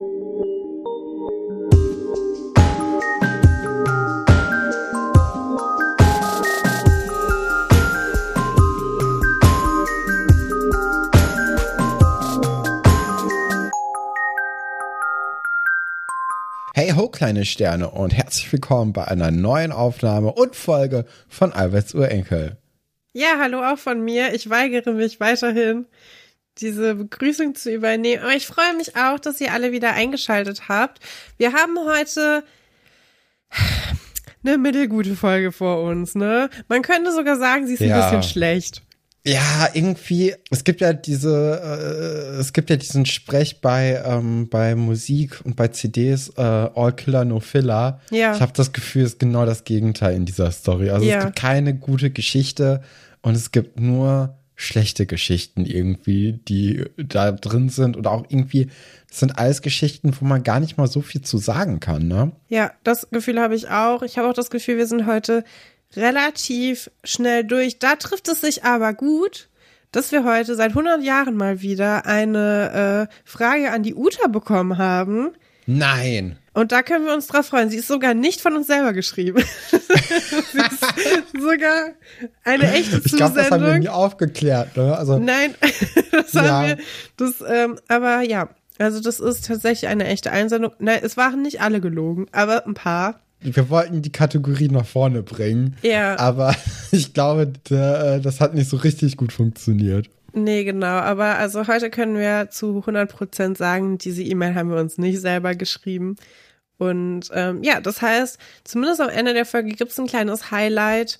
Hey ho, kleine Sterne und herzlich willkommen bei einer neuen Aufnahme und Folge von Alberts Urenkel. Ja, hallo auch von mir. Ich weigere mich weiterhin, diese Begrüßung zu übernehmen. Aber ich freue mich auch, dass ihr alle wieder eingeschaltet habt. Wir haben heute eine mittelgute Folge vor uns, ne? Man könnte sogar sagen, sie ist ja. ein bisschen schlecht. Ja, irgendwie, es gibt ja diese, äh, es gibt ja diesen Sprech bei, ähm, bei Musik und bei CDs, äh, All Killer, No Filler. Ja. Ich habe das Gefühl, es ist genau das Gegenteil in dieser Story. Also ja. es gibt keine gute Geschichte und es gibt nur schlechte Geschichten irgendwie, die da drin sind und auch irgendwie das sind alles Geschichten, wo man gar nicht mal so viel zu sagen kann, ne? Ja, das Gefühl habe ich auch. Ich habe auch das Gefühl, wir sind heute relativ schnell durch. Da trifft es sich aber gut, dass wir heute seit 100 Jahren mal wieder eine äh, Frage an die Uta bekommen haben. Nein. Und da können wir uns drauf freuen. Sie ist sogar nicht von uns selber geschrieben. Sie ist sogar eine echte Zusendung. Ich glaube, das haben wir nie aufgeklärt. Ne? Also, Nein, das ja. haben wir. Das, ähm, aber ja, also das ist tatsächlich eine echte Einsendung. Nein, es waren nicht alle gelogen, aber ein paar wir wollten die Kategorie nach vorne bringen. Ja. Aber ich glaube, äh, das hat nicht so richtig gut funktioniert. Nee, genau. Aber also heute können wir zu 100 Prozent sagen, diese E-Mail haben wir uns nicht selber geschrieben. Und ähm, ja, das heißt, zumindest am Ende der Folge gibt es ein kleines Highlight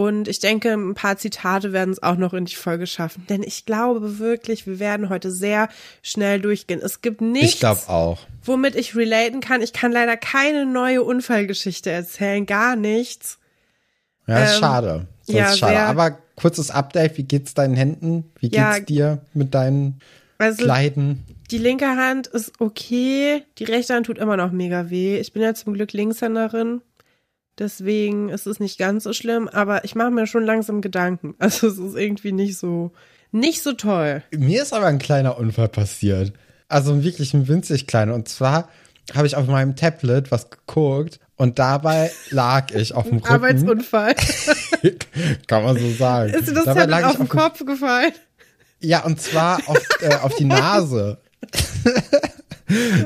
und ich denke, ein paar Zitate werden es auch noch in die Folge schaffen. Denn ich glaube wirklich, wir werden heute sehr schnell durchgehen. Es gibt nichts, ich womit ich relaten kann. Ich kann leider keine neue Unfallgeschichte erzählen, gar nichts. Ja, ist ähm, schade. Das ja, ist schade. Aber kurzes Update, wie geht's deinen Händen? Wie geht's ja, dir mit deinen also, Kleiden? Die linke Hand ist okay, die rechte Hand tut immer noch mega weh. Ich bin ja zum Glück Linkshänderin. Deswegen ist es nicht ganz so schlimm, aber ich mache mir schon langsam Gedanken. Also es ist irgendwie nicht so, nicht so toll. Mir ist aber ein kleiner Unfall passiert. Also wirklich ein winzig kleiner. Und zwar habe ich auf meinem Tablet was geguckt und dabei lag ich auf dem Rücken. Arbeitsunfall. Kann man so sagen. Ist das dabei Tablet auf den Kopf gefallen? Ja, und zwar auf, äh, auf die Nase.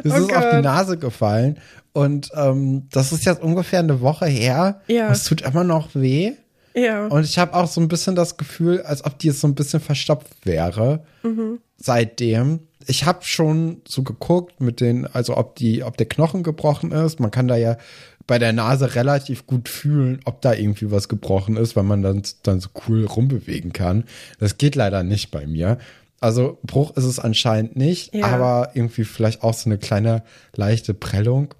Es oh ist Gott. auf die Nase gefallen und ähm, das ist jetzt ungefähr eine Woche her. Ja. Es tut immer noch weh. Ja. Und ich habe auch so ein bisschen das Gefühl, als ob die jetzt so ein bisschen verstopft wäre. Mhm. Seitdem. Ich habe schon so geguckt mit den, also ob die, ob der Knochen gebrochen ist. Man kann da ja bei der Nase relativ gut fühlen, ob da irgendwie was gebrochen ist, weil man dann, dann so cool rumbewegen kann. Das geht leider nicht bei mir. Also Bruch ist es anscheinend nicht, ja. aber irgendwie vielleicht auch so eine kleine leichte Prellung.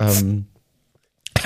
Ähm,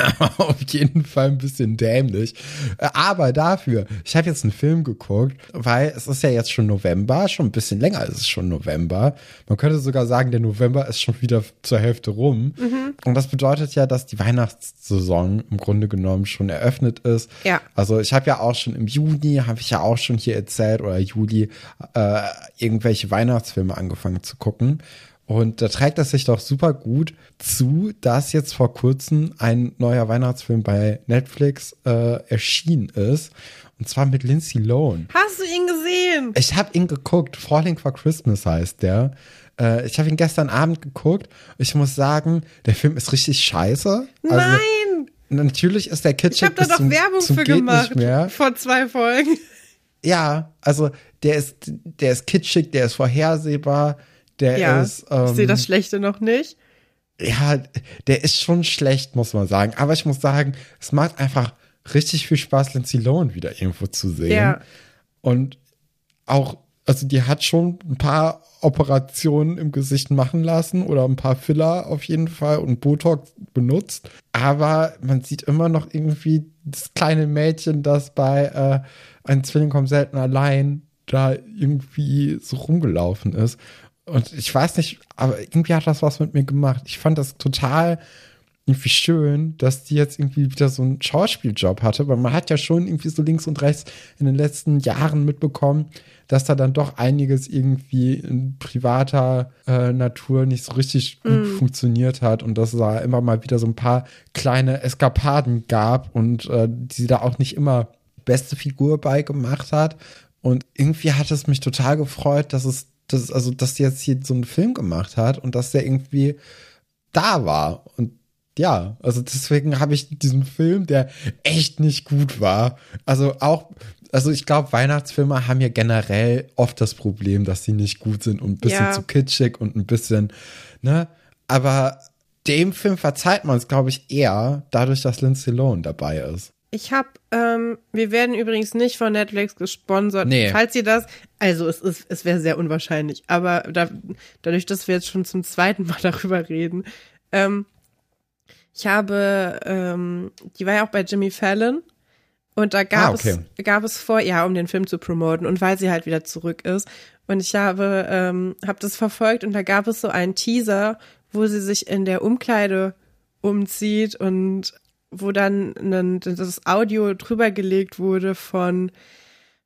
auf jeden Fall ein bisschen dämlich. Aber dafür, ich habe jetzt einen Film geguckt, weil es ist ja jetzt schon November, schon ein bisschen länger ist es schon November. Man könnte sogar sagen, der November ist schon wieder zur Hälfte rum. Mhm. Und das bedeutet ja, dass die Weihnachtssaison im Grunde genommen schon eröffnet ist. Ja. Also ich habe ja auch schon im Juni, habe ich ja auch schon hier erzählt, oder Juli, äh, irgendwelche Weihnachtsfilme angefangen zu gucken. Und da trägt es sich doch super gut zu, dass jetzt vor kurzem ein neuer Weihnachtsfilm bei Netflix äh, erschienen ist. Und zwar mit Lindsay Lohan. Hast du ihn gesehen? Ich habe ihn geguckt. Falling for Christmas heißt der. Äh, ich habe ihn gestern Abend geguckt. Ich muss sagen, der Film ist richtig scheiße. Also, Nein! Natürlich ist der kitschig. Ich habe da doch zum, Werbung zum für gemacht. Vor zwei Folgen. Ja, also der ist, der ist kitschig, der ist vorhersehbar der ja, ist. Ähm, ich sehe das Schlechte noch nicht. Ja, der ist schon schlecht, muss man sagen. Aber ich muss sagen, es macht einfach richtig viel Spaß, Lindsay Lohan wieder irgendwo zu sehen. Ja. Und auch, also die hat schon ein paar Operationen im Gesicht machen lassen oder ein paar Filler auf jeden Fall und Botox benutzt. Aber man sieht immer noch irgendwie das kleine Mädchen, das bei äh, Ein Zwilling kommt selten allein da irgendwie so rumgelaufen ist. Und ich weiß nicht, aber irgendwie hat das was mit mir gemacht. Ich fand das total irgendwie schön, dass die jetzt irgendwie wieder so einen Schauspieljob hatte, weil man hat ja schon irgendwie so links und rechts in den letzten Jahren mitbekommen, dass da dann doch einiges irgendwie in privater äh, Natur nicht so richtig gut mm. funktioniert hat und dass da immer mal wieder so ein paar kleine Eskapaden gab und äh, die da auch nicht immer beste Figur bei gemacht hat. Und irgendwie hat es mich total gefreut, dass es, dass, also, dass sie jetzt hier so einen Film gemacht hat und dass der irgendwie da war. Und ja, also deswegen habe ich diesen Film, der echt nicht gut war. Also auch, also ich glaube, Weihnachtsfilme haben ja generell oft das Problem, dass sie nicht gut sind und ein bisschen ja. zu kitschig und ein bisschen, ne? Aber dem Film verzeiht man es, glaube ich, eher dadurch, dass Lindsay Lohan dabei ist. Ich habe, ähm, wir werden übrigens nicht von Netflix gesponsert. Nee. Falls ihr das, also es ist, es wäre sehr unwahrscheinlich, aber da, dadurch, dass wir jetzt schon zum zweiten Mal darüber reden, ähm, ich habe, ähm, die war ja auch bei Jimmy Fallon und da gab ah, okay. es, gab es vor, ja, um den Film zu promoten und weil sie halt wieder zurück ist. Und ich habe, ähm, habe das verfolgt und da gab es so einen Teaser, wo sie sich in der Umkleide umzieht und wo dann ein, das Audio drüber gelegt wurde von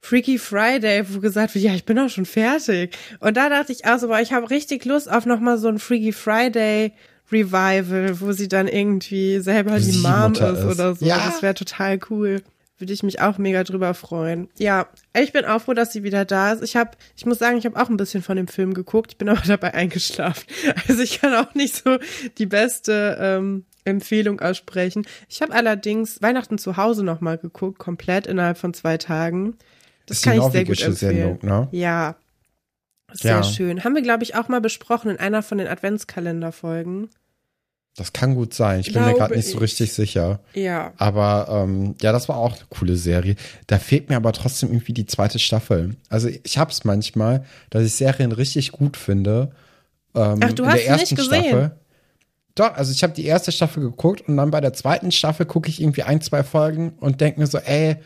Freaky Friday, wo gesagt wird, ja, ich bin auch schon fertig. Und da dachte ich auch so, boah, ich habe richtig Lust auf nochmal so ein Freaky Friday Revival, wo sie dann irgendwie selber die Mom ist, ist, oder so. Ja. Das wäre total cool. Würde ich mich auch mega drüber freuen. Ja, ich bin auch froh, dass sie wieder da ist. Ich habe, ich muss sagen, ich habe auch ein bisschen von dem Film geguckt. Ich bin aber dabei eingeschlafen. Also ich kann auch nicht so die beste ähm, Empfehlung aussprechen. Ich habe allerdings Weihnachten zu Hause noch mal geguckt, komplett innerhalb von zwei Tagen. Das, das kann ich sehr gut empfehlen. Sendung, ne? Ja, sehr ja. schön. Haben wir, glaube ich, auch mal besprochen in einer von den Adventskalenderfolgen. Das kann gut sein. Ich bin mir gerade nicht so richtig sicher. Ja. Aber ähm, ja, das war auch eine coole Serie. Da fehlt mir aber trotzdem irgendwie die zweite Staffel. Also ich habe es manchmal, dass ich Serien richtig gut finde. Ähm, Ach, du hast der ersten nicht gesehen. Staffel. Doch, also ich habe die erste Staffel geguckt und dann bei der zweiten Staffel gucke ich irgendwie ein, zwei Folgen und denke mir so, ey,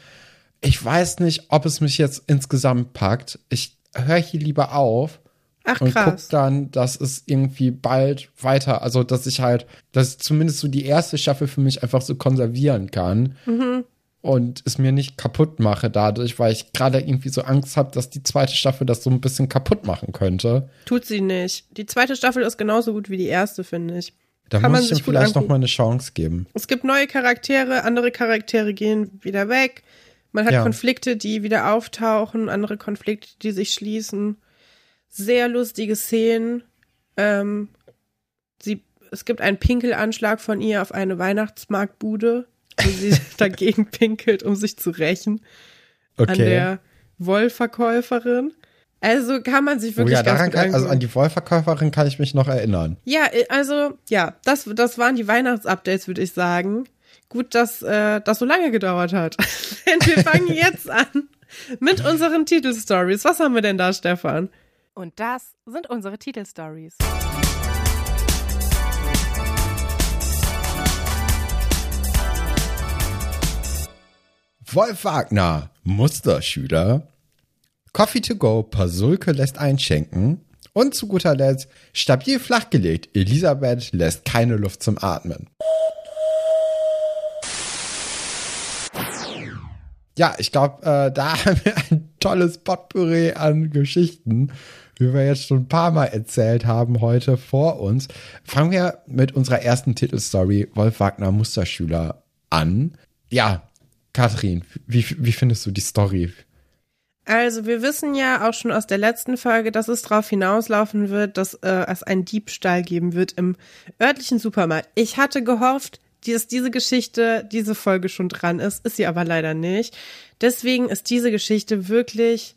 ich weiß nicht, ob es mich jetzt insgesamt packt. Ich höre hier lieber auf. Ach, und guck dann, dass es irgendwie bald weiter, also dass ich halt, dass ich zumindest so die erste Staffel für mich einfach so konservieren kann. Mhm. Und es mir nicht kaputt mache dadurch, weil ich gerade irgendwie so Angst habe, dass die zweite Staffel das so ein bisschen kaputt machen könnte. Tut sie nicht. Die zweite Staffel ist genauso gut wie die erste, finde ich. Da Kann muss ich ihm vielleicht noch mal eine Chance geben. Es gibt neue Charaktere, andere Charaktere gehen wieder weg. Man hat ja. Konflikte, die wieder auftauchen, andere Konflikte, die sich schließen. Sehr lustige Szenen. Ähm, sie, es gibt einen Pinkelanschlag von ihr auf eine Weihnachtsmarktbude, wo sie dagegen pinkelt, um sich zu rächen. Okay. An der Wollverkäuferin. Also kann man sich wirklich oh ja, daran kann, also an die Wollverkäuferin kann ich mich noch erinnern. Ja, äh, also ja, das das waren die Weihnachtsupdates, würde ich sagen. Gut, dass äh, das so lange gedauert hat. Denn wir fangen jetzt an mit unseren Titelstories. Was haben wir denn da, Stefan? Und das sind unsere Titelstories. Wolf Wagner, Musterschüler, Coffee to go, Pasulke lässt einschenken und zu guter Letzt stabil flachgelegt, Elisabeth lässt keine Luft zum Atmen. Ja, ich glaube, äh, da haben wir ein tolles Potpourri an Geschichten, wie wir jetzt schon ein paar Mal erzählt haben heute vor uns. Fangen wir mit unserer ersten Titelstory Wolf Wagner Musterschüler an. Ja, Kathrin, wie, wie findest du die Story? Also wir wissen ja auch schon aus der letzten Folge, dass es darauf hinauslaufen wird, dass äh, es einen Diebstahl geben wird im örtlichen Supermarkt. Ich hatte gehofft, dass diese Geschichte, diese Folge schon dran ist, ist sie aber leider nicht. Deswegen ist diese Geschichte wirklich,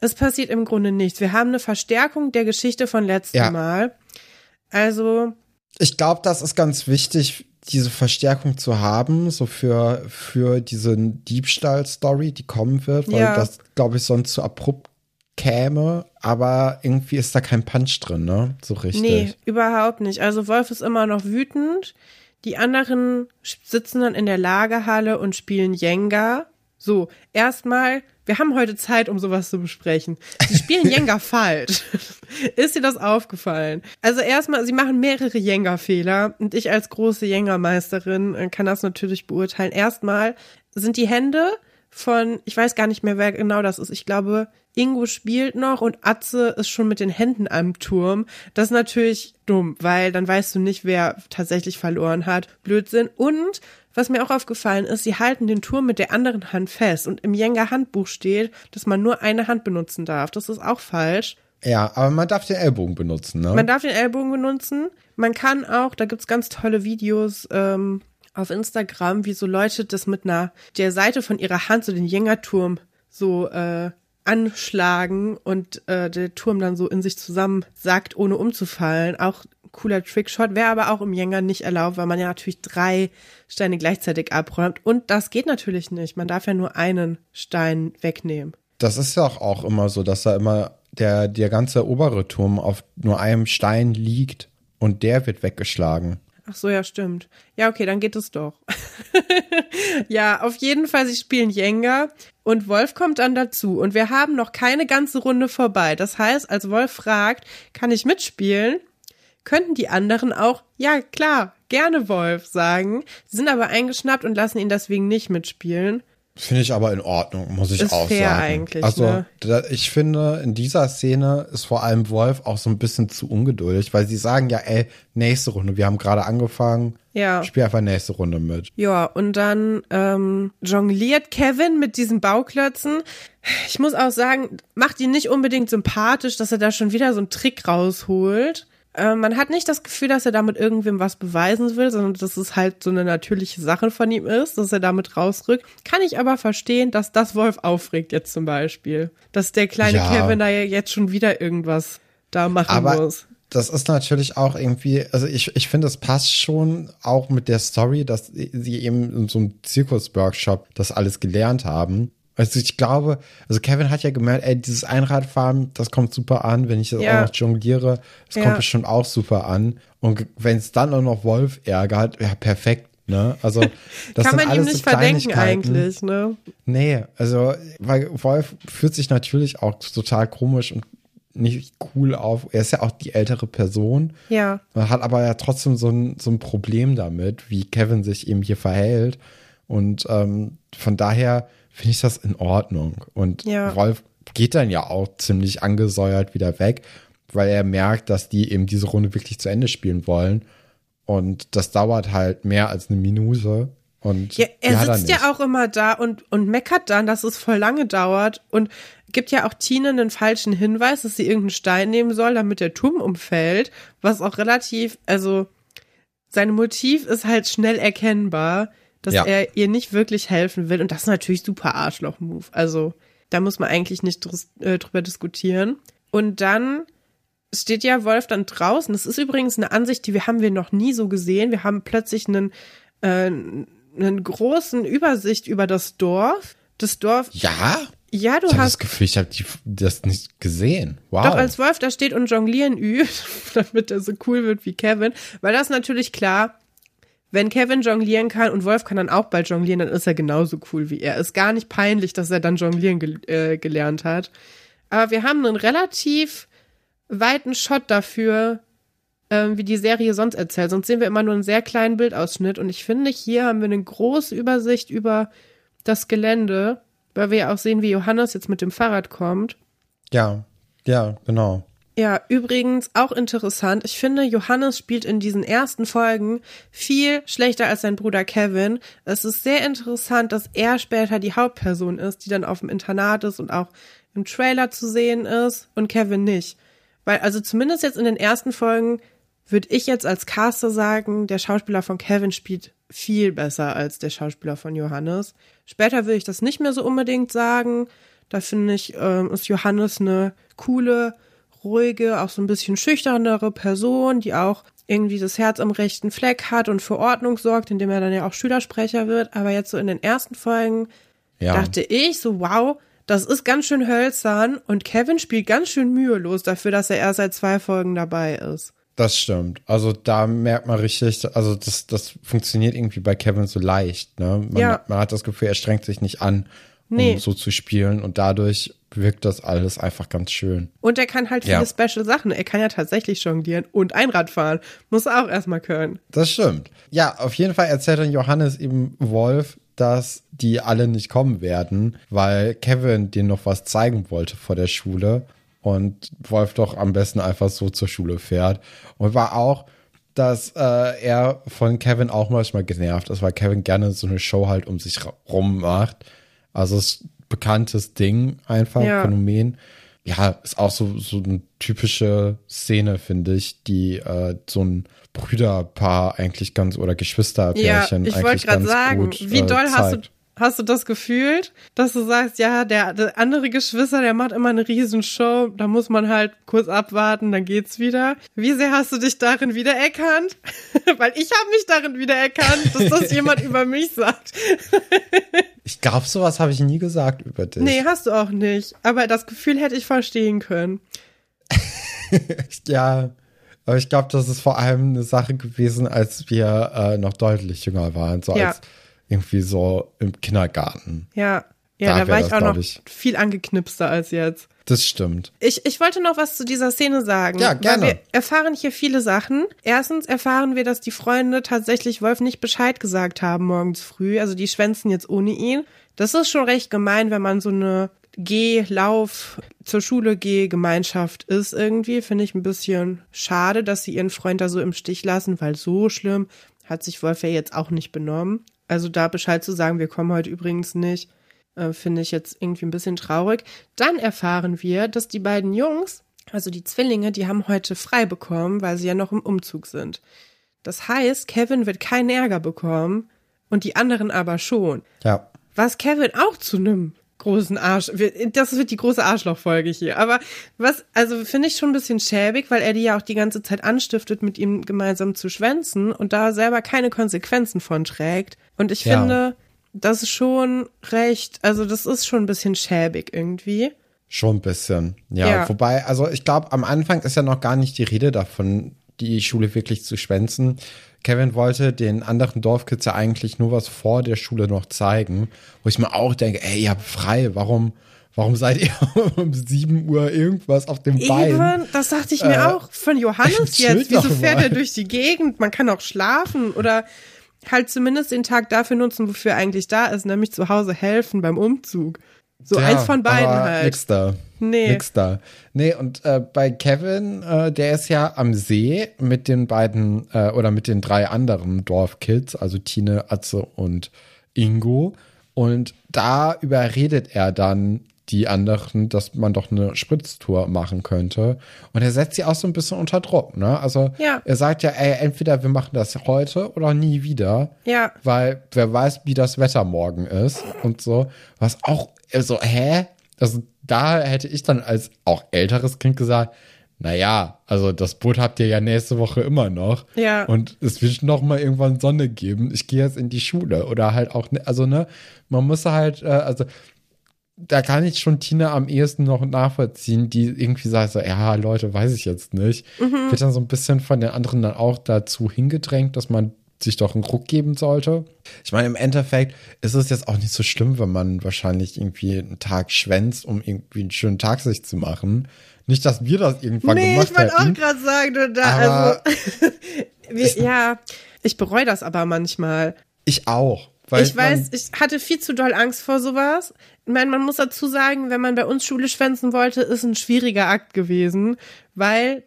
es passiert im Grunde nichts. Wir haben eine Verstärkung der Geschichte von letztem ja. Mal. Also. Ich glaube, das ist ganz wichtig diese Verstärkung zu haben, so für, für diese Diebstahl-Story, die kommen wird, weil ja. das, glaube ich, sonst zu abrupt käme, aber irgendwie ist da kein Punch drin, ne? So richtig. Nee, überhaupt nicht. Also Wolf ist immer noch wütend. Die anderen sitzen dann in der Lagerhalle und spielen Jenga. So, erstmal, wir haben heute Zeit, um sowas zu besprechen. Sie spielen Jenga falsch. Ist dir das aufgefallen? Also erstmal, sie machen mehrere Jenga-Fehler und ich als große Jenga-Meisterin äh, kann das natürlich beurteilen. Erstmal sind die Hände von, ich weiß gar nicht mehr, wer genau das ist. Ich glaube, Ingo spielt noch und Atze ist schon mit den Händen am Turm. Das ist natürlich dumm, weil dann weißt du nicht, wer tatsächlich verloren hat. Blödsinn. Und was mir auch aufgefallen ist, sie halten den Turm mit der anderen Hand fest und im Jenga Handbuch steht, dass man nur eine Hand benutzen darf. Das ist auch falsch. Ja, aber man darf den Ellbogen benutzen, ne? Man darf den Ellbogen benutzen. Man kann auch, da gibt's ganz tolle Videos ähm, auf Instagram, wie so Leute das mit einer der Seite von ihrer Hand so den Jenga-Turm so äh, anschlagen und äh, der Turm dann so in sich zusammen sagt, ohne umzufallen. Auch cooler Trickshot, wäre aber auch im Jenga nicht erlaubt, weil man ja natürlich drei Steine gleichzeitig abräumt. Und das geht natürlich nicht. Man darf ja nur einen Stein wegnehmen. Das ist ja auch immer so, dass da immer der, der ganze obere Turm auf nur einem Stein liegt und der wird weggeschlagen. Ach so, ja, stimmt. Ja, okay, dann geht es doch. ja, auf jeden Fall, sie spielen Jenga und Wolf kommt dann dazu und wir haben noch keine ganze Runde vorbei. Das heißt, als Wolf fragt, kann ich mitspielen? Könnten die anderen auch, ja klar, gerne Wolf sagen. Sie sind aber eingeschnappt und lassen ihn deswegen nicht mitspielen. Finde ich aber in Ordnung, muss ich ist auch fair sagen. eigentlich. Also ne? da, ich finde, in dieser Szene ist vor allem Wolf auch so ein bisschen zu ungeduldig, weil sie sagen ja, ey, nächste Runde, wir haben gerade angefangen. Ja. Spiel einfach nächste Runde mit. Ja, und dann ähm, jongliert Kevin mit diesen Bauklötzen. Ich muss auch sagen, macht ihn nicht unbedingt sympathisch, dass er da schon wieder so einen Trick rausholt. Äh, man hat nicht das Gefühl, dass er damit irgendwem was beweisen will, sondern dass es halt so eine natürliche Sache von ihm ist, dass er damit rausrückt. Kann ich aber verstehen, dass das Wolf aufregt jetzt zum Beispiel. Dass der kleine Ja. Kevin da ja jetzt schon wieder irgendwas da machen Aber muss. das ist natürlich auch irgendwie, also ich, ich finde, es passt schon auch mit der Story, dass sie eben in so einem Zirkus-Workshop das alles gelernt haben. Also ich glaube, also Kevin hat ja gemerkt, ey, dieses Einradfahren, das kommt super an, wenn ich das Ja. auch noch jongliere, das Ja. kommt bestimmt auch super an. Und wenn es dann auch noch Wolf ärgert, ja, perfekt, ne? Also das Kann man ihm alles nicht so verdenken eigentlich, ne? Nee, also, weil Wolf fühlt sich natürlich auch total komisch und nicht cool auf. Er ist ja auch die ältere Person. Ja. Man hat aber ja trotzdem so ein, so ein Problem damit, wie Kevin sich eben hier verhält. Und ähm, von daher finde ich das in Ordnung. Und Ja. Rolf geht dann ja auch ziemlich angesäuert wieder weg, weil er merkt, dass die eben diese Runde wirklich zu Ende spielen wollen. Und das dauert halt mehr als eine Minute. Und Ja, er sitzt nicht. ja auch immer da und, und meckert dann, dass es voll lange dauert und gibt ja auch Tine einen falschen Hinweis, dass sie irgendeinen Stein nehmen soll, damit der Turm umfällt, was auch relativ, also sein Motiv ist halt schnell erkennbar, dass Ja. er ihr nicht wirklich helfen will und das ist natürlich super Arschloch-Move. Also da muss man eigentlich nicht äh, drüber diskutieren. Und dann steht ja Wolf dann draußen. Das ist übrigens eine Ansicht, die wir haben wir noch nie so gesehen. Wir haben plötzlich einen äh, einen großen Übersicht über das Dorf. Das Dorf, Ja? ja, du Ich habe das hast Gefühl, ich habe das nicht gesehen. Wow. doch als Wolf da steht und jonglieren übt, damit er so cool wird wie Kevin, weil das natürlich klar, wenn Kevin jonglieren kann und Wolf kann dann auch bald jonglieren, dann ist er genauso cool wie er. Ist gar nicht peinlich, dass er dann jonglieren gel äh, gelernt hat. Aber wir haben einen relativ weiten Shot dafür, ähm, wie die Serie sonst erzählt. Sonst sehen wir immer nur einen sehr kleinen Bildausschnitt. Und ich finde, hier haben wir eine große Übersicht über das Gelände, weil wir ja auch sehen, wie Johannes jetzt mit dem Fahrrad kommt. ja, ja, genau. Ja, übrigens auch interessant. Ich finde, Johannes spielt in diesen ersten Folgen viel schlechter als sein Bruder Kevin. Es ist sehr interessant, dass er später die Hauptperson ist, die dann auf dem Internat ist und auch im Trailer zu sehen ist und Kevin nicht. Weil, also zumindest jetzt in den ersten Folgen würde ich jetzt als Caster sagen, der Schauspieler von Kevin spielt viel besser als der Schauspieler von Johannes. Später würde ich das nicht mehr so unbedingt sagen. Da finde ich, ähm, ist Johannes eine coole, ruhige, auch so ein bisschen schüchternere Person, die auch irgendwie das Herz am rechten Fleck hat und für Ordnung sorgt, indem er dann ja auch Schülersprecher wird. Aber jetzt so in den ersten Folgen Ja. dachte ich so, wow, das ist ganz schön hölzern und Kevin spielt ganz schön mühelos dafür, dass er erst seit zwei Folgen dabei ist. Das stimmt. Also da merkt man richtig, also das, das funktioniert irgendwie bei Kevin so leicht. Ne? Man, Ja. man hat das Gefühl, er strengt sich nicht an. Nee. um so zu spielen. Und dadurch wirkt das alles einfach ganz schön. Und er kann halt viele ja. Special Sachen. Er kann ja tatsächlich jonglieren und Einrad fahren. Muss er auch erstmal können. Das stimmt. Ja, auf jeden Fall erzählt dann Johannes eben Wolf, dass die alle nicht kommen werden, weil Kevin denen noch was zeigen wollte vor der Schule und Wolf doch am besten einfach so zur Schule fährt. Und war auch, dass äh, er von Kevin auch manchmal genervt ist, weil Kevin gerne so eine Show halt um sich rum macht. Also es bekanntes Ding einfach, ja. Phänomen. Ja, ist auch so, so eine typische Szene, finde ich, die äh, so ein Brüderpaar eigentlich ganz oder Geschwisterpärchen ja, ich wollte gerade sagen, gut, wie äh, doll hast du Hast du das gefühlt, dass du sagst, ja, der, der andere Geschwister, der macht immer eine Riesenshow, da muss man halt kurz abwarten, dann geht's wieder. Wie sehr hast du dich darin wiedererkannt? Weil ich habe mich darin wiedererkannt, dass das jemand über mich sagt. ich glaube, sowas habe ich nie gesagt über dich. Nee, hast du auch nicht. Aber das Gefühl hätte ich verstehen können. ja, aber ich glaube, das ist vor allem eine Sache gewesen, als wir äh, noch deutlich jünger waren. So ja. als irgendwie so im Kindergarten. Ja, ja, da, da war ich auch noch ich. viel angeknipster als jetzt. Das stimmt. Ich, ich wollte noch was zu dieser Szene sagen. Ja, gerne. wir erfahren hier viele Sachen. Erstens erfahren wir, dass die Freunde tatsächlich Wolf nicht Bescheid gesagt haben morgens früh. Also die schwänzen jetzt ohne ihn. Das ist schon recht gemein, wenn man so eine Geh, Lauf, zur Schule geh Gemeinschaft ist irgendwie. Finde ich ein bisschen schade, dass sie ihren Freund da so im Stich lassen, weil so schlimm hat sich Wolf ja jetzt auch nicht benommen. Also da Bescheid zu sagen, wir kommen heute übrigens nicht, äh, finde ich jetzt irgendwie ein bisschen traurig. Dann erfahren wir, dass die beiden Jungs, also die Zwillinge, die haben heute frei bekommen, weil sie ja noch im Umzug sind. Das heißt, Kevin wird keinen Ärger bekommen und die anderen aber schon. Ja. Was Kevin auch zu einem großen Arsch. Das wird die große Arschlochfolge hier. Aber was, also finde ich schon ein bisschen schäbig, weil er die ja auch die ganze Zeit anstiftet, mit ihm gemeinsam zu schwänzen und da selber keine Konsequenzen von trägt. Und ich ja. finde, das ist schon recht, also das ist schon ein bisschen schäbig irgendwie. Schon ein bisschen, ja. ja. Wobei, also ich glaube, am Anfang ist ja noch gar nicht die Rede davon, die Schule wirklich zu schwänzen. Kevin wollte den anderen Dorfkids ja eigentlich nur was vor der Schule noch zeigen, wo ich mir auch denke, ey, ihr habt frei, warum, warum seid ihr um 7 Uhr irgendwas auf dem Bein? Eben, das dachte ich mir äh, auch von Johannes jetzt. Wieso fährt er durch die Gegend? Man kann auch schlafen oder halt zumindest den Tag dafür nutzen, wofür er eigentlich da ist, nämlich zu Hause helfen beim Umzug. So ja, eins von beiden halt. Nix da. Nee. Nix da. Nee, und äh, bei Kevin, äh, der ist ja am See mit den beiden äh, oder mit den drei anderen Dorfkids, also Tine, Atze und Ingo. Und da überredet er dann die anderen, dass man doch eine Spritztour machen könnte. Und er setzt sie auch so ein bisschen unter Druck, ne? Also ja. er sagt ja, ey, entweder wir machen das heute oder nie wieder. Ja. Weil wer weiß, wie das Wetter morgen ist und so. Was auch so, hä? Also da hätte ich dann als auch älteres Kind gesagt, naja, also das Boot habt ihr ja nächste Woche immer noch. Ja. Und es wird noch mal irgendwann Sonne geben. Ich gehe jetzt in die Schule. Oder halt auch, ne, also ne, man muss halt, äh, also da kann ich schon Tina am ehesten noch nachvollziehen, die irgendwie sagt so, ja, Leute, weiß ich jetzt nicht. Mhm. Wird dann so ein bisschen von den anderen dann auch dazu hingedrängt, dass man sich doch einen Ruck geben sollte. Ich meine, im Endeffekt ist es jetzt auch nicht so schlimm, wenn man wahrscheinlich irgendwie einen Tag schwänzt, um irgendwie einen schönen Tag sich zu machen. Nicht, dass wir das irgendwann nee, gemacht hätten. Nee, ich wollte auch gerade sagen, du da, also, wir, ja, ich bereue das aber manchmal. Ich auch. ich weiß, ich hatte viel zu doll Angst vor sowas. Ich meine, man muss dazu sagen, wenn man bei uns Schule schwänzen wollte, ist ein schwieriger Akt gewesen, weil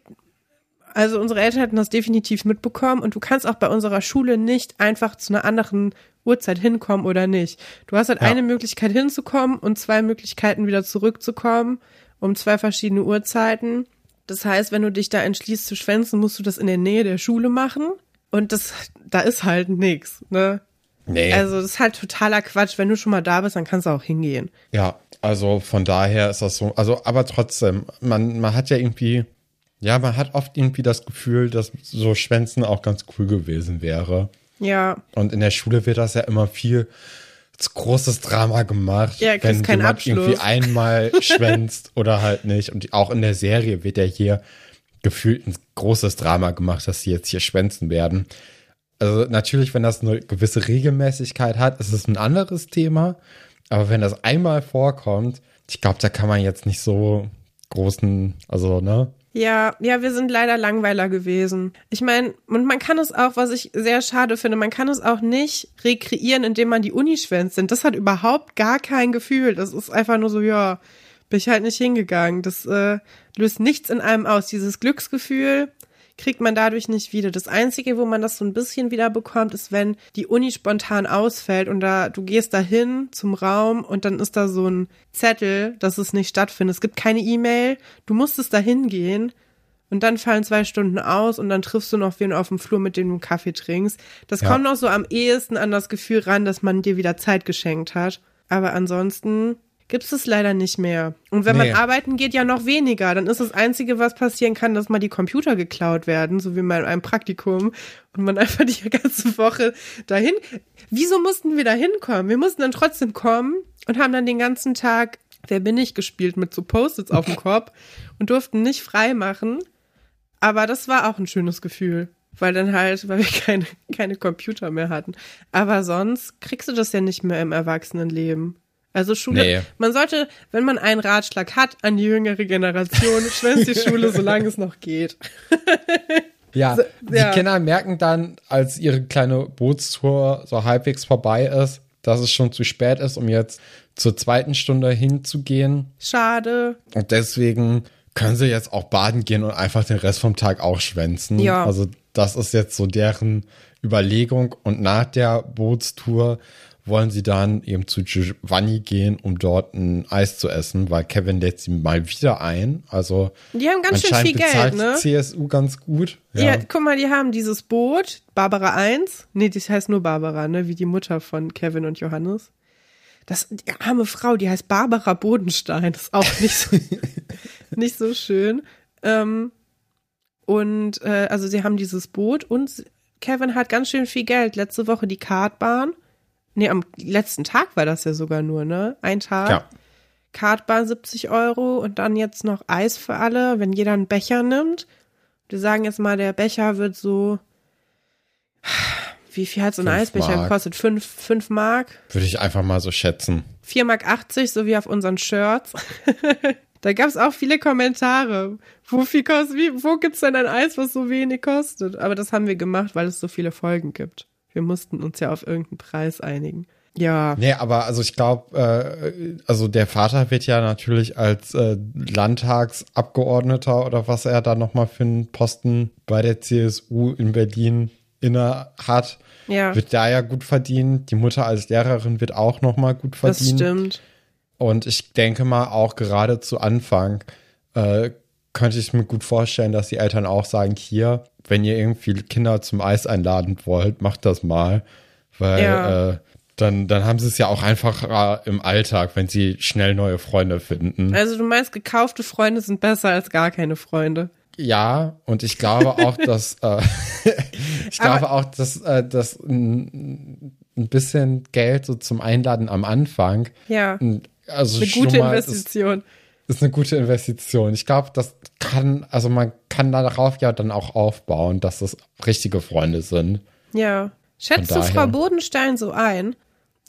also unsere Eltern hatten das definitiv mitbekommen und du kannst auch bei unserer Schule nicht einfach zu einer anderen Uhrzeit hinkommen oder nicht. Du hast halt ja. eine Möglichkeit hinzukommen und zwei Möglichkeiten wieder zurückzukommen um zwei verschiedene Uhrzeiten. Das heißt, wenn du dich da entschließt zu schwänzen, musst du das in der Nähe der Schule machen und das da ist halt nix, ne? Nee. Also das ist halt totaler Quatsch. Wenn du schon mal da bist, dann kannst du auch hingehen. Ja, also von daher ist das so. Also, aber trotzdem, man, man hat ja irgendwie ja, man hat oft irgendwie das Gefühl, dass so Schwänzen auch ganz cool gewesen wäre. Ja. Und in der Schule wird das ja immer viel großes Drama gemacht, ja, wenn jemand Abschluss. irgendwie einmal schwänzt oder halt nicht. Und auch in der Serie wird ja hier gefühlt ein großes Drama gemacht, dass sie jetzt hier schwänzen werden. Also natürlich, wenn das eine gewisse Regelmäßigkeit hat, ist es ein anderes Thema. Aber wenn das einmal vorkommt, ich glaube, da kann man jetzt nicht so großen, also, ne? Ja, ja, wir sind leider Langweiler gewesen. Ich meine, und man kann es auch, was ich sehr schade finde, man kann es auch nicht rekreieren, indem man die Uni schwänzt. Denn das hat überhaupt gar kein Gefühl. Das ist einfach nur so, ja, bin ich halt nicht hingegangen. Das äh, löst nichts in einem aus. Dieses Glücksgefühl, kriegt man dadurch nicht wieder. Das Einzige, wo man das so ein bisschen wieder bekommt, ist, wenn die Uni spontan ausfällt und da, du gehst dahin zum Raum und dann ist da so ein Zettel, dass es nicht stattfindet. Es gibt keine E-Mail, du musstest dahin gehen und dann fallen zwei Stunden aus und dann triffst du noch wen auf dem Flur, mit dem du einen Kaffee trinkst. Das ja. kommt noch so am ehesten an das Gefühl ran, dass man dir wieder Zeit geschenkt hat. Aber ansonsten gibt es leider nicht mehr. Und wenn nee. man arbeiten geht, ja noch weniger. Dann ist das Einzige, was passieren kann, dass mal die Computer geklaut werden, so wie mal in einem Praktikum. Und man einfach die ganze Woche dahin. Wieso mussten wir da hinkommen? Wir mussten dann trotzdem kommen und haben dann den ganzen Tag Wer bin ich gespielt mit so Post-its auf dem Kopf und durften nicht frei machen. Aber das war auch ein schönes Gefühl weil dann halt, weil wir keine, keine Computer mehr hatten. Aber sonst kriegst du das ja nicht mehr im Erwachsenenleben. Also Schule, nee. man sollte, wenn man einen Ratschlag hat an die jüngere Generation, schwänzt die Schule, solange es noch geht. ja, so, die ja. Kinder merken dann, als ihre kleine Bootstour so halbwegs vorbei ist, dass es schon zu spät ist, um jetzt zur zweiten Stunde hinzugehen. Schade. Und deswegen können sie jetzt auch baden gehen und einfach den Rest vom Tag auch schwänzen. Ja. Also das ist jetzt so deren Überlegung. Und nach der Bootstour wollen sie dann eben zu Giovanni gehen, um dort ein Eis zu essen, weil Kevin lädt sie mal wieder ein. Also die haben ganz schön viel Geld, ne? CSU ganz gut. Ja. ja. guck mal, die haben dieses Boot, Barbara 1. Nee, das heißt nur Barbara, ne? Wie die Mutter von Kevin und Johannes. Das, die arme Frau, die heißt Barbara Bodenstein. Das ist auch nicht so, nicht so schön. Ähm, und äh, also sie haben dieses Boot und Kevin hat ganz schön viel Geld. Letzte Woche die Kartbahn Nee, am letzten Tag war das ja sogar nur, ne? Ein Tag. Ja. Kartbahn 70 Euro und dann jetzt noch Eis für alle, wenn jeder einen Becher nimmt. Wir sagen jetzt mal, der Becher wird so. Wie viel hat so ein Eisbecher Mark. gekostet? Fünf, fünf Mark? Würde ich einfach mal so schätzen. Vier Mark 80, so wie auf unseren Shirts. da gab es auch viele Kommentare. Wo viel kostet, wie, wo gibt's denn ein Eis, was so wenig kostet? Aber das haben wir gemacht, weil es so viele Folgen gibt. Wir mussten uns ja auf irgendeinen Preis einigen. Ja. Nee, aber also ich glaube, äh, also der Vater wird ja natürlich als äh, Landtagsabgeordneter oder was er da nochmal für einen Posten bei der CSU in Berlin inne hat, ja. wird da ja gut verdienen. Die Mutter als Lehrerin wird auch nochmal gut verdienen. Das stimmt. Und ich denke mal auch gerade zu Anfang äh, könnte ich mir gut vorstellen, dass die Eltern auch sagen, hier, wenn ihr irgendwie Kinder zum Eis einladen wollt, macht das mal. Weil ja. äh, dann, dann haben sie es ja auch einfacher im Alltag, wenn sie schnell neue Freunde finden. Also du meinst, gekaufte Freunde sind besser als gar keine Freunde. Ja, und ich glaube auch, dass äh, ich glaube auch, dass, äh, dass ein, ein bisschen Geld so zum Einladen am Anfang. Ja. Also eine gute Investition. Ist, ist eine gute Investition. Ich glaube, das kann, also man kann darauf ja dann auch aufbauen, dass das richtige Freunde sind. Ja. Schätzt du Frau Bodenstein so ein?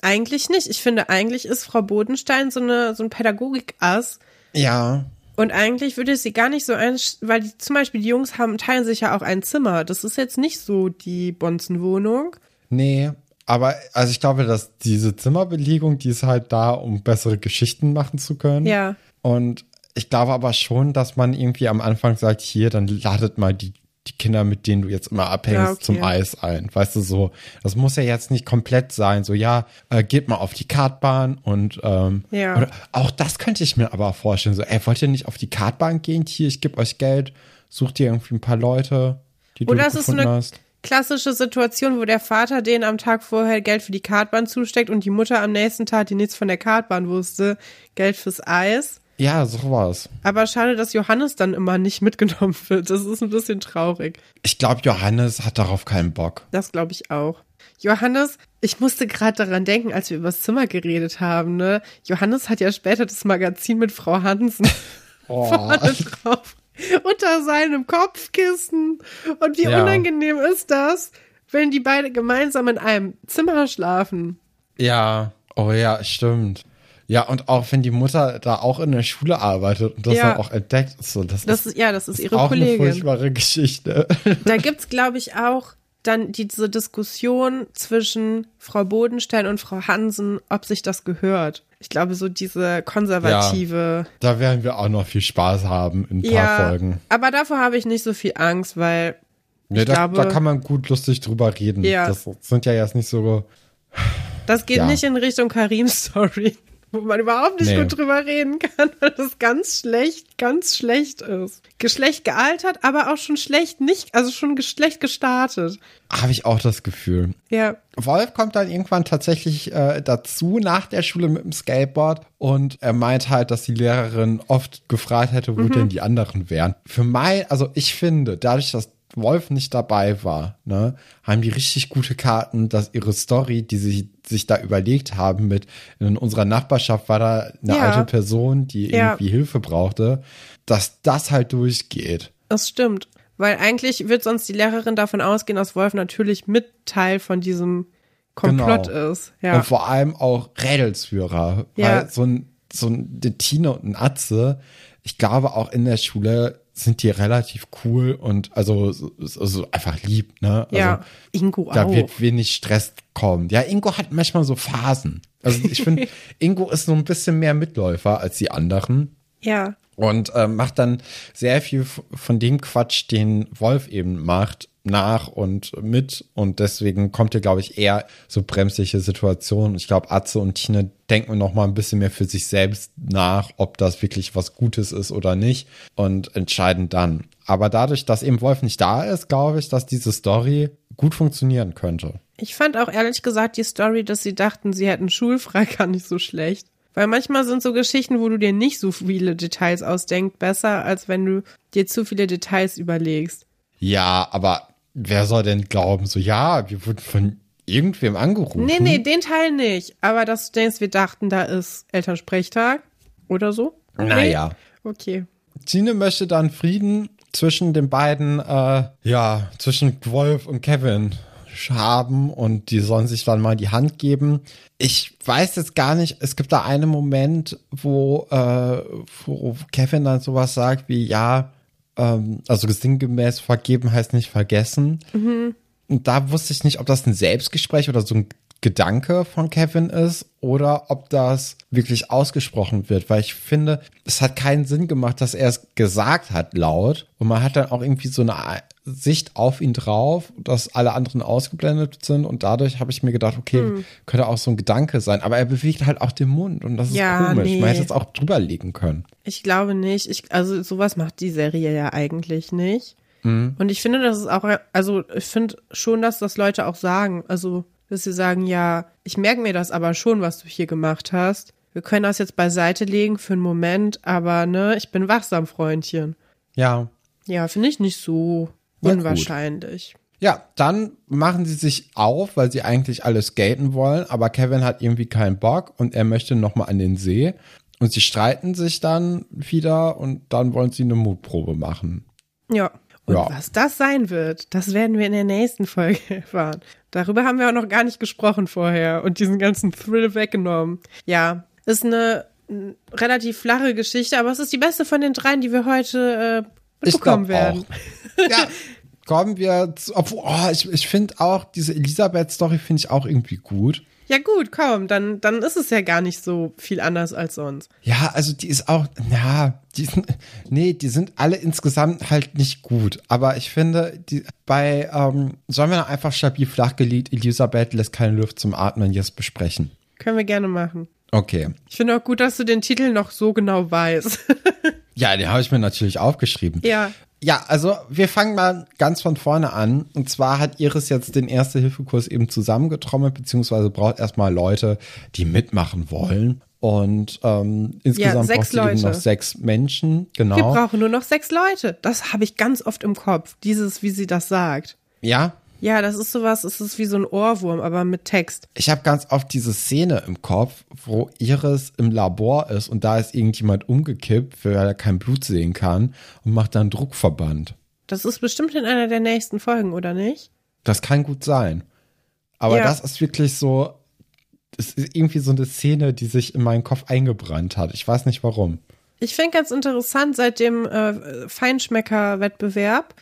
Eigentlich nicht. Ich finde, eigentlich ist Frau Bodenstein so eine, so ein Pädagogik-Ass. Ja. Und eigentlich würde sie gar nicht so ein, weil die, zum Beispiel die Jungs haben, teilen sich ja auch ein Zimmer. Das ist jetzt nicht so die Bonzenwohnung. Nee, aber also ich glaube, dass diese Zimmerbelegung, die ist halt da, um bessere Geschichten machen zu können. Ja. Und ich glaube aber schon, dass man irgendwie am Anfang sagt, hier, dann ladet mal die, die Kinder, mit denen du jetzt immer abhängst, ja, okay. zum Eis ein. Weißt du, so, das muss ja jetzt nicht komplett sein. So, ja, äh, geht mal auf die Kartbahn und ähm, ja. oder auch das könnte ich mir aber vorstellen. So, ey, wollt ihr nicht auf die Kartbahn gehen? Hier, ich gebe euch Geld, sucht ihr irgendwie ein paar Leute, die oder du gefunden hast klassische Situation, wo der Vater denen am Tag vorher Geld für die Kartbahn zusteckt und die Mutter am nächsten Tag, die nichts von der Kartbahn wusste, Geld fürs Eis. Ja, so war's. Aber schade, dass Johannes dann immer nicht mitgenommen wird. Das ist ein bisschen traurig. Ich glaube, Johannes hat darauf keinen Bock. Das glaube ich auch. Johannes, ich musste gerade daran denken, als wir über das Zimmer geredet haben, ne? Johannes hat ja später das Magazin mit Frau Hansen oh. vorne drauf unter seinem Kopfkissen. Und wie ja. unangenehm ist das, wenn die beide gemeinsam in einem Zimmer schlafen? Ja, oh ja, stimmt. Ja, und auch wenn die Mutter da auch in der Schule arbeitet und das ja. dann auch entdeckt, so, das, das ist, ja, das ist ihre auch Kollegin. eine furchtbare Geschichte. Da gibt's, glaube ich, auch dann diese Diskussion zwischen Frau Bodenstein und Frau Hansen, ob sich das gehört. Ich glaube, so diese konservative. Ja, da werden wir auch noch viel Spaß haben in ein ja, paar Folgen. Aber davor habe ich nicht so viel Angst, weil. Ja, ich da, glaube, da kann man gut lustig drüber reden. Ja. Das sind ja jetzt nicht so. Das geht ja. nicht in Richtung Karims Story wo man überhaupt nicht nee. gut drüber reden kann, weil das ganz schlecht, ganz schlecht ist. Geschlecht gealtert, aber auch schon schlecht nicht, also schon schlecht gestartet. Habe ich auch das Gefühl. Ja. Wolf kommt dann irgendwann tatsächlich äh, dazu nach der Schule mit dem Skateboard und er meint halt, dass die Lehrerin oft gefragt hätte, wo mhm. denn die anderen wären. Für mein, also ich finde, dadurch, dass Wolf nicht dabei war, ne, haben die richtig gute Karten, dass ihre Story, die sie sich da überlegt haben mit, in unserer Nachbarschaft war da eine ja. alte Person, die ja. irgendwie Hilfe brauchte, dass das halt durchgeht. Das stimmt. Weil eigentlich wird sonst die Lehrerin davon ausgehen, dass Wolf natürlich mit Teil von diesem Komplott genau. ist. Ja. Und vor allem auch Rädelsführer. Ja. Weil so ein, so ein Tine und ein Atze, ich glaube auch in der Schule sind die relativ cool und also, also einfach lieb, ne? Also, ja, Ingo da auch. Da wird wenig Stress kommen. Ja, Ingo hat manchmal so Phasen. Also ich finde, Ingo ist so ein bisschen mehr Mitläufer als die anderen. Ja. Und äh, macht dann sehr viel von dem Quatsch, den Wolf eben macht, nach und mit und deswegen kommt hier, glaube ich, eher so bremsliche Situationen. Ich glaube, Atze und Tine denken noch mal ein bisschen mehr für sich selbst nach, ob das wirklich was Gutes ist oder nicht und entscheiden dann. Aber dadurch, dass eben Wolf nicht da ist, glaube ich, dass diese Story gut funktionieren könnte. Ich fand auch ehrlich gesagt die Story, dass sie dachten, sie hätten schulfrei, gar nicht so schlecht. Weil manchmal sind so Geschichten, wo du dir nicht so viele Details ausdenkst, besser, als wenn du dir zu viele Details überlegst. Ja, aber wer soll denn glauben, so, ja, wir wurden von irgendwem angerufen? Nee, nee, den Teil nicht. Aber dass du denkst, wir dachten, da ist Elternsprechtag oder so? Naja. Nee? Okay. Tine möchte dann Frieden zwischen den beiden, äh, ja, zwischen Wolf und Kevin haben und die sollen sich dann mal die Hand geben. Ich weiß jetzt gar nicht, es gibt da einen Moment, wo, äh, wo Kevin dann sowas sagt wie, ja, ähm, also sinngemäß vergeben heißt nicht vergessen. Mhm. Und da wusste ich nicht, ob das ein Selbstgespräch oder so ein Gedanke von Kevin ist oder ob das wirklich ausgesprochen wird, weil ich finde, es hat keinen Sinn gemacht, dass er es gesagt hat laut und man hat dann auch irgendwie so eine Sicht auf ihn drauf, dass alle anderen ausgeblendet sind und dadurch habe ich mir gedacht, okay, hm. könnte auch so ein Gedanke sein, aber er bewegt halt auch den Mund und das ist ja, komisch. Nee. Man hätte es auch drüberlegen können. Ich glaube nicht. Ich, also sowas macht die Serie ja eigentlich nicht. Mhm. Und ich finde, das ist auch, also ich finde schon, dass das Leute auch sagen. Also, dass sie sagen, ja, ich merke mir das aber schon, was du hier gemacht hast. Wir können das jetzt beiseite legen für einen Moment, aber ne, ich bin wachsam, Freundchen. Ja. Ja, finde ich nicht so unwahrscheinlich. Ja, dann machen sie sich auf, weil sie eigentlich alles skaten wollen, aber Kevin hat irgendwie keinen Bock und er möchte nochmal an den See. Und sie streiten sich dann wieder und dann wollen sie eine Mutprobe machen. Ja. Und ja. was das sein wird, das werden wir in der nächsten Folge erfahren. Darüber haben wir auch noch gar nicht gesprochen vorher und diesen ganzen Thrill weggenommen. Ja, ist eine relativ flache Geschichte, aber es ist die beste von den dreien, die wir heute äh, mitbekommen werden. Auch. Ja, kommen wir zu, obwohl, oh, ich, ich finde auch, diese Elisabeth-Story finde ich auch irgendwie gut. Ja gut, komm, dann, dann ist es ja gar nicht so viel anders als sonst. Ja, also die ist auch, ja, die sind, nee, die sind alle insgesamt halt nicht gut. Aber ich finde, die, bei, ähm, sollen wir einfach stabil flachgelegt, Elisabeth lässt keine Luft zum Atmen jetzt besprechen. Können wir gerne machen. Okay. Ich finde auch gut, dass du den Titel noch so genau weißt. ja, den habe ich mir natürlich aufgeschrieben. Ja. Ja, also wir fangen mal ganz von vorne an. Und zwar hat Iris jetzt den Erste-Hilfe-Kurs eben zusammengetrommelt, beziehungsweise braucht erstmal Leute, die mitmachen wollen. Und ähm, insgesamt ja, braucht sie eben noch sechs Menschen. Genau. Wir brauchen nur noch sechs Leute. Das habe ich ganz oft im Kopf, dieses, wie sie das sagt. Ja, ja, das ist sowas, es ist wie so ein Ohrwurm, aber mit Text. Ich habe ganz oft diese Szene im Kopf, wo Iris im Labor ist und da ist irgendjemand umgekippt, weil er kein Blut sehen kann und macht dann Druckverband. Das ist bestimmt in einer der nächsten Folgen, oder nicht? Das kann gut sein. Aber ja. das ist wirklich so, das ist irgendwie so eine Szene, die sich in meinen Kopf eingebrannt hat. Ich weiß nicht warum. Ich finde ganz interessant, seit dem äh, Feinschmecker-Wettbewerb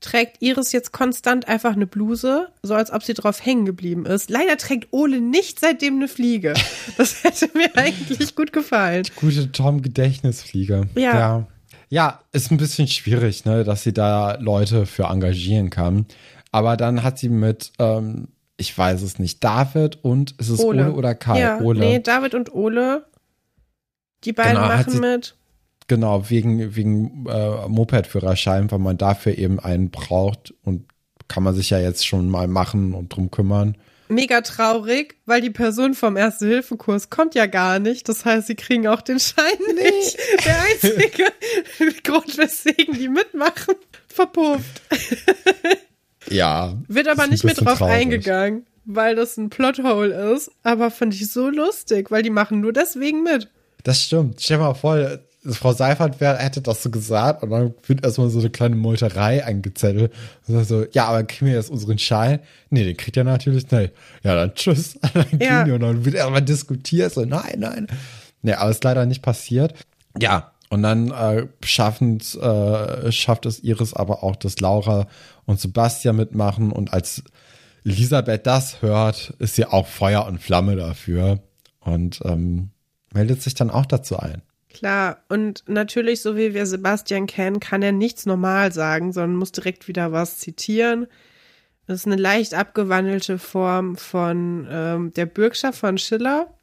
trägt Iris jetzt konstant einfach eine Bluse, so als ob sie drauf hängen geblieben ist. Leider trägt Ole nicht seitdem eine Fliege. Das hätte mir eigentlich gut gefallen. Gute Tom-Gedächtnisfliege. Ja. ja. Ja, ist ein bisschen schwierig, ne, dass sie da Leute für engagieren kann. Aber dann hat sie mit, ähm, ich weiß es nicht, David und ist es Ole, Ole oder Kai? Ja, Ole. Nee, David und Ole. Die beiden genau, machen mit. Genau, wegen, wegen äh, Moped-Führerschein, weil man dafür eben einen braucht und kann man sich ja jetzt schon mal machen und drum kümmern. Mega traurig, weil die Person vom Erste-Hilfe-Kurs kommt ja gar nicht. Das heißt, sie kriegen auch den Schein nee. nicht. Der einzige Grund, weswegen die mitmachen, verpufft. Ja. Wird aber nicht mit drauf traurig. eingegangen, weil das ein Plothole ist. Aber fand ich so lustig, weil die machen nur deswegen mit. Das stimmt. Stell dir mal vor, Frau Seifert wär, hätte das so gesagt und dann wird erstmal so eine kleine Molterei angezettelt. Und so, ja, aber kriegen wir jetzt unseren Schein? Nee, den kriegt er natürlich nicht. Ja, dann tschüss. Dann ja. und dann wird erstmal diskutiert. So, nein, nein. Nee, aber ist leider nicht passiert. Ja, und dann äh, schaffen, äh, schafft es Iris aber auch, dass Laura und Sebastian mitmachen. Und als Elisabeth das hört, ist sie auch Feuer und Flamme dafür und ähm, meldet sich dann auch dazu ein. Klar, und natürlich, so wie wir Sebastian kennen, kann er nichts normal sagen, sondern muss direkt wieder was zitieren. Das ist eine leicht abgewandelte Form von ähm, der Bürgschaft von Schiller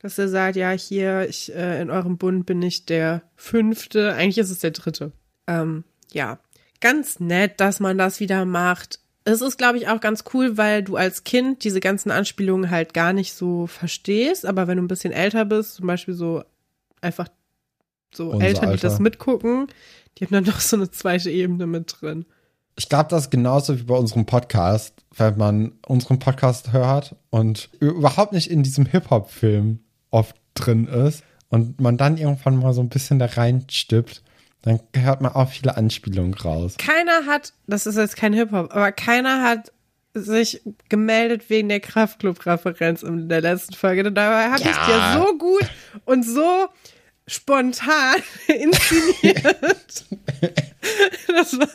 dass er sagt, ja, hier, ich, äh, in eurem Bund bin ich der Fünfte, eigentlich ist es der Dritte. Ähm, ja, ganz nett, dass man das wieder macht. Es ist, glaube ich, auch ganz cool, weil du als Kind diese ganzen Anspielungen halt gar nicht so verstehst, aber wenn du ein bisschen älter bist, zum Beispiel so einfach so Unser Eltern, die Alter. das mitgucken, die haben dann noch so eine zweite Ebene mit drin. Ich glaube, das ist genauso wie bei unserem Podcast, wenn man unseren Podcast hört und überhaupt nicht in diesem Hip-Hop-Film oft drin ist und man dann irgendwann mal so ein bisschen da reinstippt, dann hört man auch viele Anspielungen raus. Keiner hat, das ist jetzt kein Hip-Hop, aber keiner hat sich gemeldet wegen der Kraftclub-Referenz in der letzten Folge. Dabei habe ja. ich dir so gut und so spontan inszeniert. das, war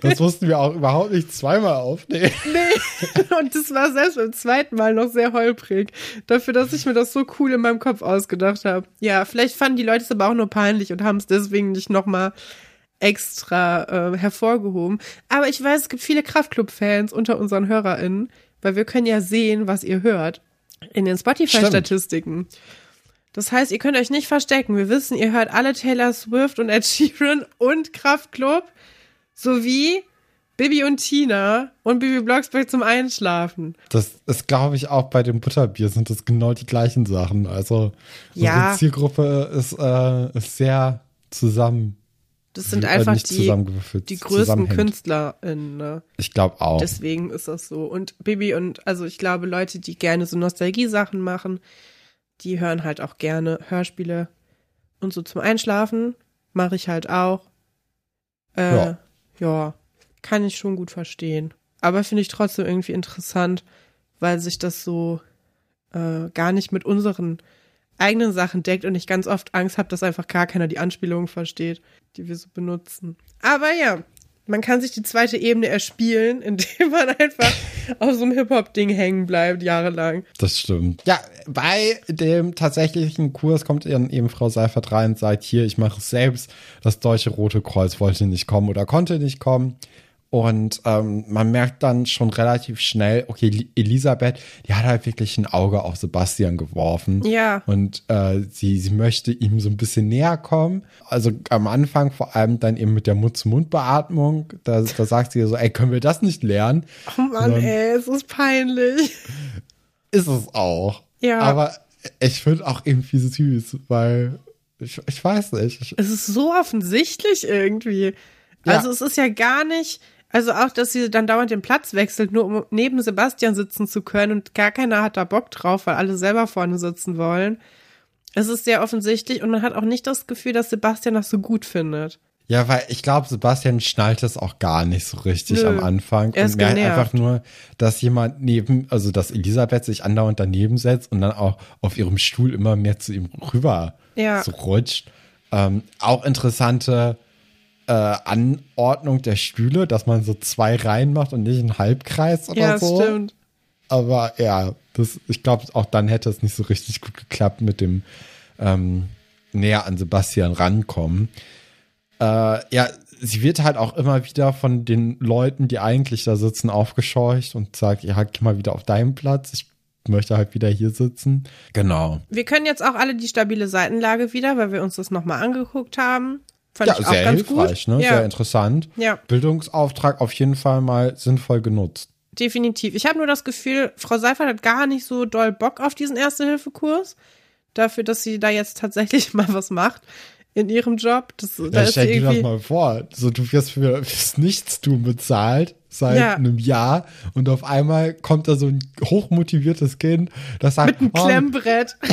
das mussten wir auch überhaupt nicht zweimal aufnehmen. Nee, und das war selbst beim zweiten Mal noch sehr holprig. Dafür, dass ich mir das so cool in meinem Kopf ausgedacht habe. Ja, vielleicht fanden die Leute es aber auch nur peinlich und haben es deswegen nicht nochmal extra äh, hervorgehoben. Aber ich weiß, es gibt viele Kraftclub-Fans unter unseren HörerInnen, weil wir können ja sehen, was ihr hört in den Spotify-Statistiken. Das heißt, ihr könnt euch nicht verstecken. Wir wissen, ihr hört alle Taylor Swift und Ed Sheeran und Kraftklub sowie Bibi und Tina und Bibi Blocksberg zum Einschlafen. Das ist, glaube ich, auch bei dem Butterbier sind das genau die gleichen Sachen. Also ja. die Zielgruppe ist, äh, ist sehr zusammen. Das sind äh, einfach die, die größten KünstlerInnen. Ne? Ich glaube auch. Deswegen ist das so. Und Bibi und, also ich glaube, Leute, die gerne so Nostalgie-Sachen machen, die hören halt auch gerne Hörspiele und so zum Einschlafen. Mache ich halt auch. Äh, ja. ja, kann ich schon gut verstehen. Aber finde ich trotzdem irgendwie interessant, weil sich das so äh, gar nicht mit unseren eigenen Sachen deckt und ich ganz oft Angst habe, dass einfach gar keiner die Anspielungen versteht, die wir so benutzen. Aber ja, man kann sich die zweite Ebene erspielen, indem man einfach auf so einem Hip-Hop-Ding hängen bleibt, jahrelang. Das stimmt. Ja, bei dem tatsächlichen Kurs kommt dann eben Frau Seifert rein und sagt, hier, ich mache es selbst. Das Deutsche Rote Kreuz wollte nicht kommen oder konnte nicht kommen. Und ähm, man merkt dann schon relativ schnell, okay, Elisabeth, die hat halt wirklich ein Auge auf Sebastian geworfen. Ja. Und äh, sie, sie möchte ihm so ein bisschen näher kommen. Also am Anfang vor allem dann eben mit der Mund-zu-Mund-Beatmung. Da, da sagt sie so, ey, können wir das nicht lernen? Oh Mann, dann, ey, es ist peinlich. Ist es auch. Ja. Aber ich finde auch irgendwie süß, weil ich, ich weiß nicht. Es ist so offensichtlich irgendwie. Also ja. es ist ja gar nicht, also auch, dass sie dann dauernd den Platz wechselt, nur um neben Sebastian sitzen zu können und gar keiner hat da Bock drauf, weil alle selber vorne sitzen wollen. Es ist sehr offensichtlich und man hat auch nicht das Gefühl, dass Sebastian das so gut findet. Ja, weil ich glaube, Sebastian schnallt es auch gar nicht so richtig Nö, am Anfang. Er ist und merkt genervt. einfach nur, dass jemand neben, also dass Elisabeth sich andauernd daneben setzt und dann auch auf ihrem Stuhl immer mehr zu ihm rüber ja. so rutscht. Ähm, auch interessante äh, Anordnung der Stühle, dass man so zwei Reihen macht und nicht einen Halbkreis oder ja, so. Ja, stimmt. Aber ja, das, ich glaube, auch dann hätte es nicht so richtig gut geklappt mit dem ähm, näher an Sebastian rankommen. Äh, ja, sie wird halt auch immer wieder von den Leuten, die eigentlich da sitzen, aufgescheucht und sagt, ja, geh mal wieder auf deinen Platz. Ich möchte halt wieder hier sitzen. Genau. Wir können jetzt auch alle die stabile Seitenlage wieder, weil wir uns das nochmal angeguckt haben. Fand ja, sehr hilfreich, gut. ne? Ja. Sehr interessant. Ja. Bildungsauftrag auf jeden Fall mal sinnvoll genutzt. Definitiv. Ich habe nur das Gefühl, Frau Seifert hat gar nicht so doll Bock auf diesen Erste-Hilfe-Kurs. Dafür, dass sie da jetzt tatsächlich mal was macht in ihrem Job. Das, ja, da stell dir das mal vor. So, du wirst für, fürs Nichtstun bezahlt seit ja. einem Jahr und auf einmal kommt da so ein hochmotiviertes Kind, das sagt, mit einem oh, Klemmbrett.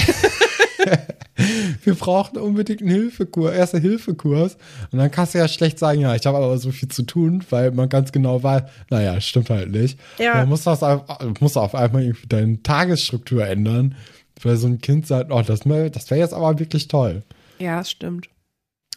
wir brauchen unbedingt einen Hilfekurs, erste Hilfekurs. Und dann kannst du ja schlecht sagen, ja, ich habe aber so viel zu tun, weil man ganz genau weiß, naja, stimmt halt nicht. Ja. Dann musst du, das, musst du auf einmal irgendwie deine Tagesstruktur ändern, weil so ein Kind sagt, oh, das, das wäre jetzt aber wirklich toll. Ja, stimmt.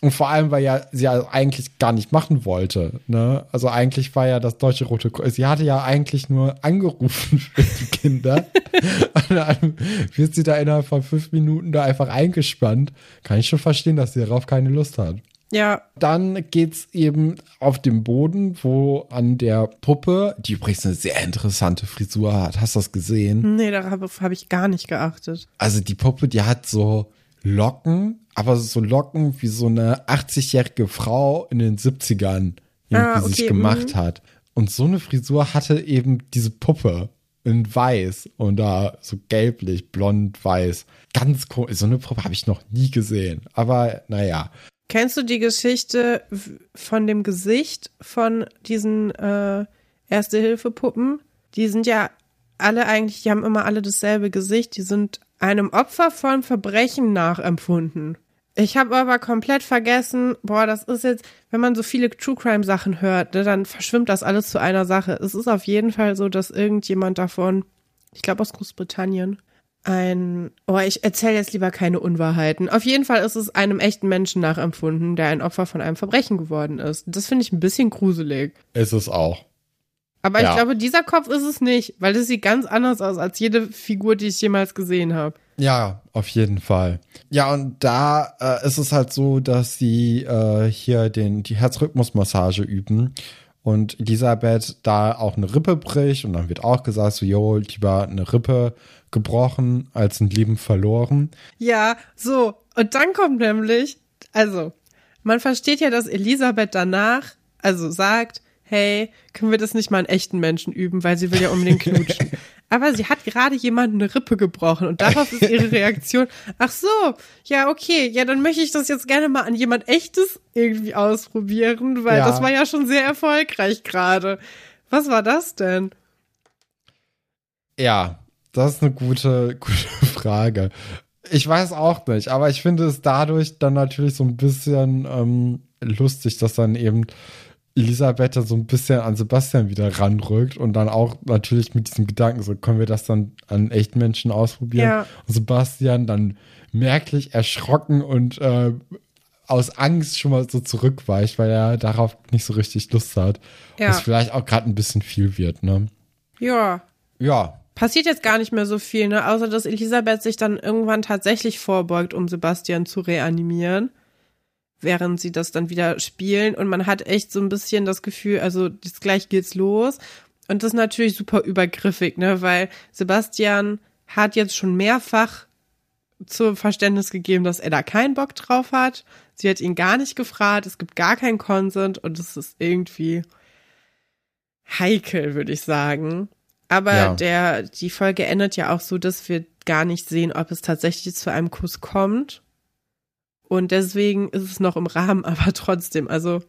Und vor allem, weil ja sie ja eigentlich gar nicht machen wollte. Ne? Also eigentlich war ja das Deutsche Rote Kreuz. Sie hatte ja eigentlich nur angerufen für die Kinder. und dann wird sie da innerhalb von fünf Minuten da einfach eingespannt. Kann ich schon verstehen, dass sie darauf keine Lust hat. Ja. Dann geht's eben auf dem Boden, wo an der Puppe, die übrigens eine sehr interessante Frisur hat. Hast du das gesehen? Nee, darauf habe ich gar nicht geachtet. Also die Puppe, die hat so Locken, aber so Locken wie so eine 80-jährige Frau in den 70ern irgendwie ah, okay. sich gemacht mhm. hat. Und so eine Frisur hatte eben diese Puppe in weiß und da so gelblich, blond, weiß. Ganz cool. So eine Puppe habe ich noch nie gesehen. Aber naja. Kennst du die Geschichte von dem Gesicht von diesen äh, Erste-Hilfe-Puppen? Die sind ja alle eigentlich, die haben immer alle dasselbe Gesicht. Die sind einem Opfer von Verbrechen nachempfunden. Ich habe aber komplett vergessen, boah, das ist jetzt, wenn man so viele True Crime Sachen hört, ne, dann verschwimmt das alles zu einer Sache. Es ist auf jeden Fall so, dass irgendjemand davon, ich glaube aus Großbritannien, ein, oh, ich erzähle jetzt lieber keine Unwahrheiten. Auf jeden Fall ist es einem echten Menschen nachempfunden, der ein Opfer von einem Verbrechen geworden ist. Das finde ich ein bisschen gruselig. Ist es auch. Aber ja. ich glaube, dieser Kopf ist es nicht, weil das sieht ganz anders aus als jede Figur, die ich jemals gesehen habe. Ja, auf jeden Fall. Ja, und da äh, ist es halt so, dass sie äh, hier den, die Herzrhythmusmassage üben und Elisabeth da auch eine Rippe bricht und dann wird auch gesagt, so, jo, lieber eine Rippe gebrochen als ein Leben verloren. Ja, so. Und dann kommt nämlich, also, man versteht ja, dass Elisabeth danach, also sagt, hey, können wir das nicht mal an echten Menschen üben, weil sie will ja unbedingt knutschen. Aber sie hat gerade jemanden eine Rippe gebrochen und darauf ist ihre Reaktion, ach so, ja, okay, ja, dann möchte ich das jetzt gerne mal an jemand echtes irgendwie ausprobieren, weil ja. das war ja schon sehr erfolgreich gerade. Was war das denn? Ja, das ist eine gute, gute Frage. Ich weiß auch nicht, aber ich finde es dadurch dann natürlich so ein bisschen ähm, lustig, dass dann eben Elisabeth so ein bisschen an Sebastian wieder ranrückt und dann auch natürlich mit diesem Gedanken, so können wir das dann an echten Menschen ausprobieren. Ja. Und Sebastian dann merklich erschrocken und äh, aus Angst schon mal so zurückweicht, weil er darauf nicht so richtig Lust hat. Ja. Was vielleicht auch gerade ein bisschen viel wird, ne? Ja. Ja. Passiert jetzt gar nicht mehr so viel, ne? Außer dass Elisabeth sich dann irgendwann tatsächlich vorbeugt, um Sebastian zu reanimieren während sie das dann wieder spielen. Und man hat echt so ein bisschen das Gefühl, also jetzt gleich geht's los. Und das ist natürlich super übergriffig, ne, weil Sebastian hat jetzt schon mehrfach zum Verständnis gegeben, dass er da keinen Bock drauf hat. Sie hat ihn gar nicht gefragt, es gibt gar keinen Consent und es ist irgendwie heikel, würde ich sagen. Aber ja. der, die Folge endet ja auch so, dass wir gar nicht sehen, ob es tatsächlich zu einem Kuss kommt. Und deswegen ist es noch im Rahmen, aber trotzdem, also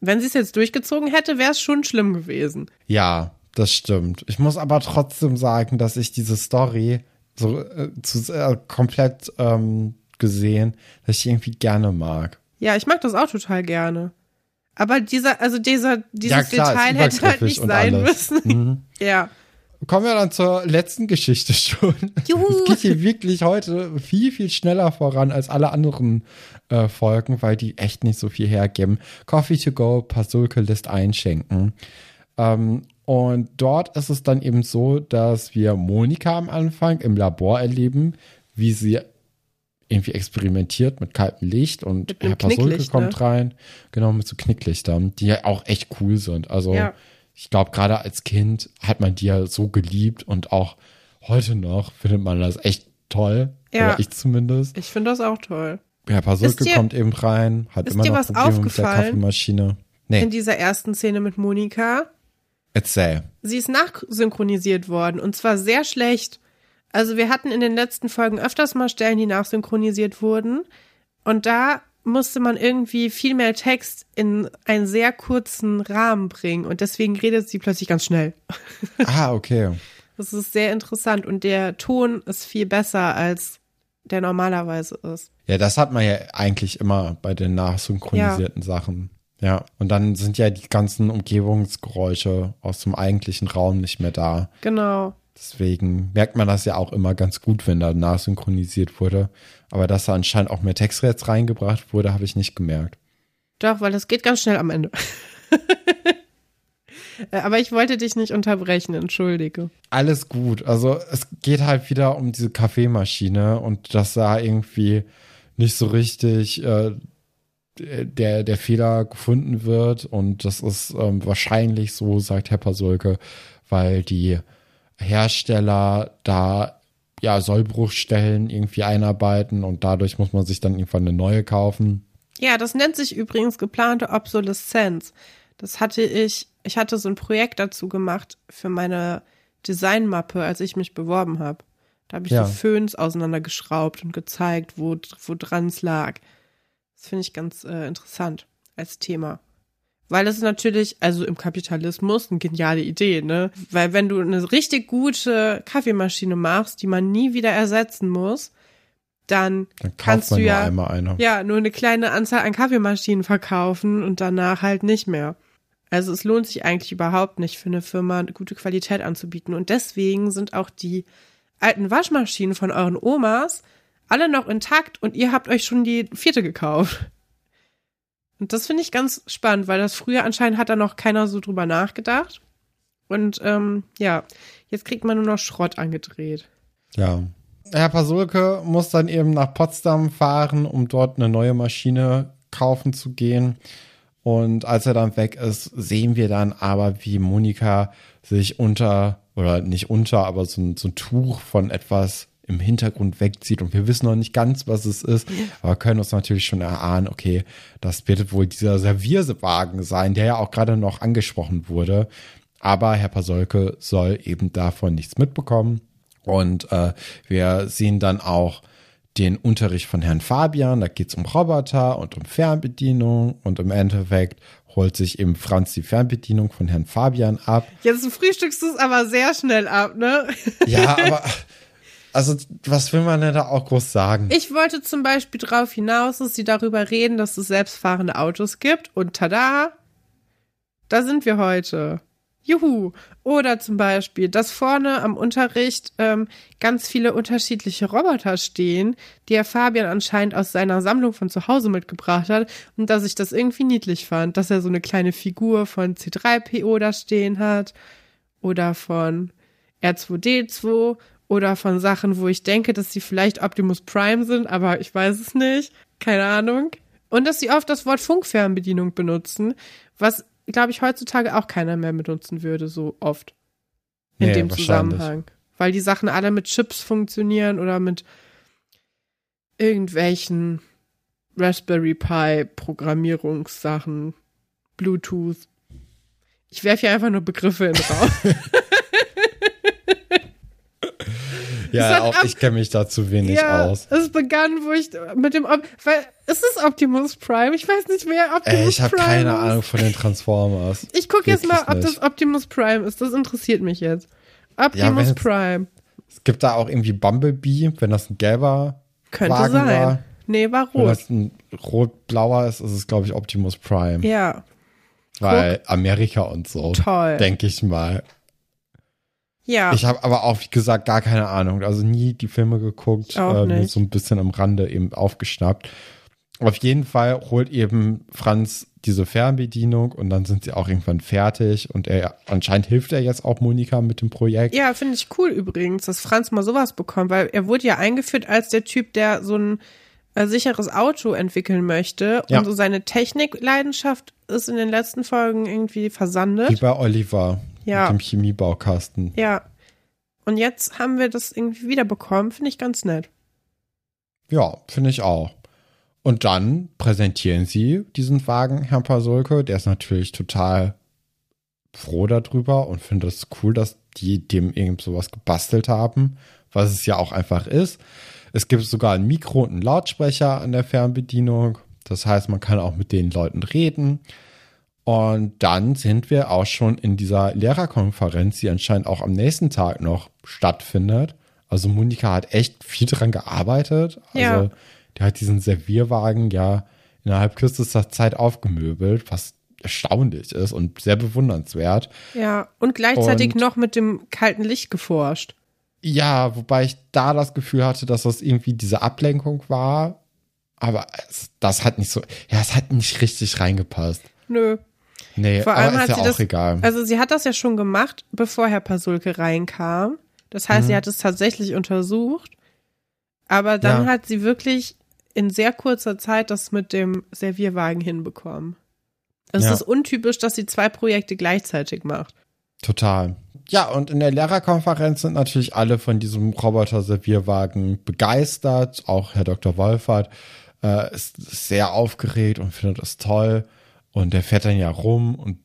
wenn sie es jetzt durchgezogen hätte, wäre es schon schlimm gewesen. Ja, das stimmt. Ich muss aber trotzdem sagen, dass ich diese Story so äh, zu, äh, komplett ähm, gesehen, dass ich irgendwie gerne mag. Ja, ich mag das auch total gerne. Aber dieser, also dieser, dieses ja, klar, Detail hätte halt nicht sein alles. müssen. Mhm. ja. Kommen wir dann zur letzten Geschichte schon. Juhu. Es geht hier wirklich heute viel, viel schneller voran als alle anderen äh, Folgen, weil die echt nicht so viel hergeben. Coffee to go, Pasulke lässt einschenken. Ähm, und dort ist es dann eben so, dass wir Monika am Anfang im Labor erleben, wie sie irgendwie experimentiert mit kaltem Licht und Herr Pasulke kommt ne? rein. Genau, mit so Knicklichtern, die ja auch echt cool sind. Also ja. Ich glaube, gerade als Kind hat man die ja so geliebt und auch heute noch findet man das echt toll. Ja. Oder ich zumindest. Ich finde das auch toll. Herr Pasulke dir, kommt eben rein, hat immer noch Probleme mit der Kaffeemaschine. Nee. In dieser ersten Szene mit Monika. Erzähl. Sie ist nachsynchronisiert worden und zwar sehr schlecht. Also wir hatten in den letzten Folgen öfters mal Stellen, die nachsynchronisiert wurden. Und da musste man irgendwie viel mehr Text in einen sehr kurzen Rahmen bringen. Und deswegen redet sie plötzlich ganz schnell. Ah, okay. Das ist sehr interessant. Und der Ton ist viel besser, als der normalerweise ist. Ja, das hat man ja eigentlich immer bei den nachsynchronisierten ja. Sachen. Ja, und dann sind ja die ganzen Umgebungsgeräusche aus dem eigentlichen Raum nicht mehr da. Genau. Deswegen merkt man das ja auch immer ganz gut, wenn da nachsynchronisiert wurde. Aber dass da anscheinend auch mehr Text jetzt reingebracht wurde, habe ich nicht gemerkt. Doch, weil das geht ganz schnell am Ende. Äh, aber ich wollte dich nicht unterbrechen, entschuldige. Alles gut. Also es geht halt wieder um diese Kaffeemaschine und dass da irgendwie nicht so richtig äh, der, der Fehler gefunden wird. Und das ist ähm, wahrscheinlich so, sagt Herr Pasulke, weil die Hersteller da ja Sollbruchstellen irgendwie einarbeiten und dadurch muss man sich dann irgendwann eine neue kaufen. Ja, das nennt sich übrigens geplante Obsoleszenz. Das hatte ich, ich hatte so ein Projekt dazu gemacht für meine Designmappe, als ich mich beworben habe. Da habe ich ja. so Föhns auseinandergeschraubt und gezeigt, wo, wo dran es lag. Das finde ich ganz äh, interessant als Thema. Weil es ist natürlich, also im Kapitalismus, eine geniale Idee, ne? Weil wenn du eine richtig gute Kaffeemaschine machst, die man nie wieder ersetzen muss, dann, dann kannst du ja, nur ja nur eine kleine Anzahl an Kaffeemaschinen verkaufen und danach halt nicht mehr. Also es lohnt sich eigentlich überhaupt nicht für eine Firma eine gute Qualität anzubieten. Und deswegen sind auch die alten Waschmaschinen von euren Omas alle noch intakt und ihr habt euch schon die vierte gekauft. Und das finde ich ganz spannend, weil das früher anscheinend hat da noch keiner so drüber nachgedacht. Und ähm, ja, jetzt kriegt man nur noch Schrott angedreht. Ja. Herr Pasulke muss dann eben nach Potsdam fahren, um dort eine neue Maschine kaufen zu gehen. Und als er dann weg ist, sehen wir dann aber, wie Monika sich unter, oder nicht unter, aber so ein, so ein Tuch von etwas im Hintergrund wegzieht und wir wissen noch nicht ganz, was es ist, aber können uns natürlich schon erahnen, okay, das wird wohl dieser Servierwagen sein, der ja auch gerade noch angesprochen wurde. Aber Herr Pasolke soll eben davon nichts mitbekommen. Und äh, wir sehen dann auch den Unterricht von Herrn Fabian. Da geht es um Roboter und um Fernbedienung. Und im Endeffekt holt sich eben Franz die Fernbedienung von Herrn Fabian ab. Jetzt frühstückst du es aber sehr schnell ab, ne? Ja, aber also, was will man denn da auch groß sagen? Ich wollte zum Beispiel darauf hinaus, dass sie darüber reden, dass es selbstfahrende Autos gibt und tada, da sind wir heute. Juhu. Oder zum Beispiel, dass vorne am Unterricht ähm, ganz viele unterschiedliche Roboter stehen, die Herr Fabian anscheinend aus seiner Sammlung von zu Hause mitgebracht hat und dass ich das irgendwie niedlich fand, dass er so eine kleine Figur von C3PO da stehen hat oder von R2D2 oder von Sachen, wo ich denke, dass sie vielleicht Optimus Prime sind, aber ich weiß es nicht. Keine Ahnung. Und dass sie oft das Wort Funkfernbedienung benutzen, was, glaube ich, heutzutage auch keiner mehr benutzen würde, so oft. In nee, dem Zusammenhang. Weil die Sachen alle mit Chips funktionieren oder mit irgendwelchen Raspberry Pi Programmierungssachen, Bluetooth. Ich werfe hier einfach nur Begriffe in den Raum. Ja, auch ich kenne mich da zu wenig ja, aus. Es begann, wo ich mit dem, weil es ist Optimus Prime. Ich weiß nicht, wer Optimus Ey, ich hab Prime keine ist. Ahnung von den Transformers. Ich gucke jetzt mal, ob das Optimus Prime ist. Das interessiert mich jetzt. Optimus ja, Prime. Es gibt da auch irgendwie Bumblebee, wenn das ein gelber Könnte Wagen sein. war. Nee, war rot. Wenn das ein rot-blauer ist, ist es, glaube ich, Optimus Prime. Ja. Weil Guck. Amerika und so. Toll. Denke ich mal. Ja. Ich habe aber auch, wie gesagt, gar keine Ahnung. Also nie die Filme geguckt. Äh, so ein bisschen am Rande eben aufgeschnappt. Auf jeden Fall holt eben Franz diese Fernbedienung und dann sind sie auch irgendwann fertig und er anscheinend hilft er jetzt auch Monika mit dem Projekt. Ja, finde ich cool übrigens, dass Franz mal sowas bekommt, weil er wurde ja eingeführt als der Typ, der so ein äh, sicheres Auto entwickeln möchte ja. und so seine Technikleidenschaft ist in den letzten Folgen irgendwie versandet. Wie bei Oliver ja. mit dem Chemiebaukasten. Ja. Und jetzt haben wir das irgendwie wiederbekommen, finde ich ganz nett. Ja, finde ich auch. Und dann präsentieren sie diesen Wagen, Herrn Pasulke. Der ist natürlich total froh darüber und findet es cool, dass die dem irgend sowas gebastelt haben, was es ja auch einfach ist. Es gibt sogar ein Mikro und einen Lautsprecher an der Fernbedienung. Das heißt, man kann auch mit den Leuten reden. Und dann sind wir auch schon in dieser Lehrerkonferenz, die anscheinend auch am nächsten Tag noch stattfindet. Also Monika hat echt viel dran gearbeitet. Also ja. Der hat diesen Servierwagen ja innerhalb kürzester Zeit aufgemöbelt, was erstaunlich ist und sehr bewundernswert. Ja, und gleichzeitig und, noch mit dem kalten Licht geforscht. Ja, wobei ich da das Gefühl hatte, dass das irgendwie diese Ablenkung war. Aber es, das hat nicht so, ja, es hat nicht richtig reingepasst. Nö. Nee, Vor allem aber ist ja auch das, egal. Also sie hat das ja schon gemacht, bevor Herr Pasulke reinkam. Das heißt, mhm. sie hat es tatsächlich untersucht. Aber dann ja. hat sie wirklich in sehr kurzer Zeit das mit dem Servierwagen hinbekommen. Es ja. ist untypisch, dass sie zwei Projekte gleichzeitig macht. Total. Ja, und in der Lehrerkonferenz sind natürlich alle von diesem Roboter-Servierwagen begeistert. Auch Herr Dr. Wolfert äh, ist sehr aufgeregt und findet es toll. Und der fährt dann ja rum und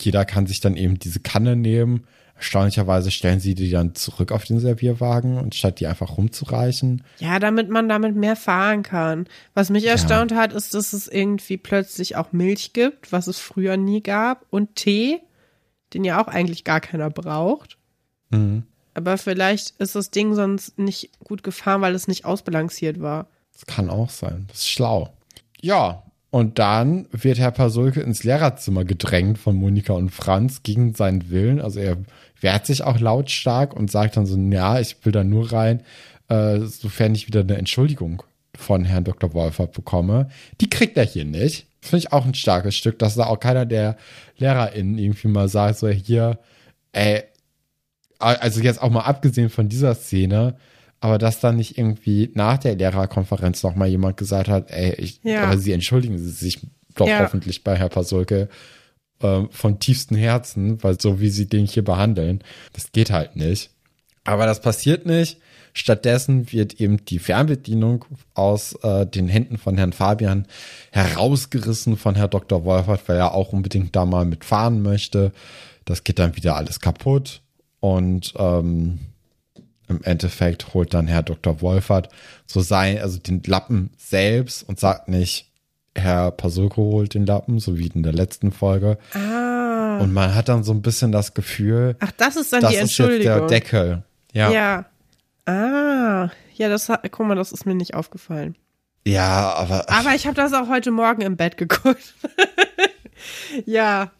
jeder kann sich dann eben diese Kanne nehmen Erstaunlicherweise stellen sie die dann zurück auf den Servierwagen und statt die einfach rumzureichen. Ja, damit man damit mehr fahren kann. Was mich ja. erstaunt hat, ist, dass es irgendwie plötzlich auch Milch gibt, was es früher nie gab, und Tee, den ja auch eigentlich gar keiner braucht. Mhm. Aber vielleicht ist das Ding sonst nicht gut gefahren, weil es nicht ausbalanciert war. Das kann auch sein. Das ist schlau. Ja, und dann wird Herr Pasulke ins Lehrerzimmer gedrängt von Monika und Franz gegen seinen Willen. Also er wehrt sich auch lautstark und sagt dann so, ja, ich will da nur rein, äh, sofern ich wieder eine Entschuldigung von Herrn Dr. Wolfert bekomme. Die kriegt er hier nicht. Finde ich auch ein starkes Stück, dass da auch keiner der LehrerInnen irgendwie mal sagt, so hier, ey, also jetzt auch mal abgesehen von dieser Szene, aber dass dann nicht irgendwie nach der Lehrerkonferenz noch mal jemand gesagt hat, ey, ich, ja. aber sie entschuldigen sich doch ja. hoffentlich bei Herr Pasulke äh, von tiefstem Herzen, weil so wie sie den hier behandeln, das geht halt nicht. Aber das passiert nicht. Stattdessen wird eben die Fernbedienung aus äh, den Händen von Herrn Fabian herausgerissen von Herr Dr. Wolfert, weil er auch unbedingt da mal mitfahren möchte. Das geht dann wieder alles kaputt. Und ähm, im Endeffekt holt dann Herr Dr. Wolfert so sein, also den Lappen selbst und sagt nicht, Herr Pasulko holt den Lappen, so wie in der letzten Folge. Ah. Und man hat dann so ein bisschen das Gefühl, ach, das ist dann das die Entschuldigung. Ist jetzt der Deckel. Ja. Ja. Ah. Ja, das hat, guck mal, das ist mir nicht aufgefallen. Ja, aber. Aber ich habe das auch heute Morgen im Bett geguckt. ja.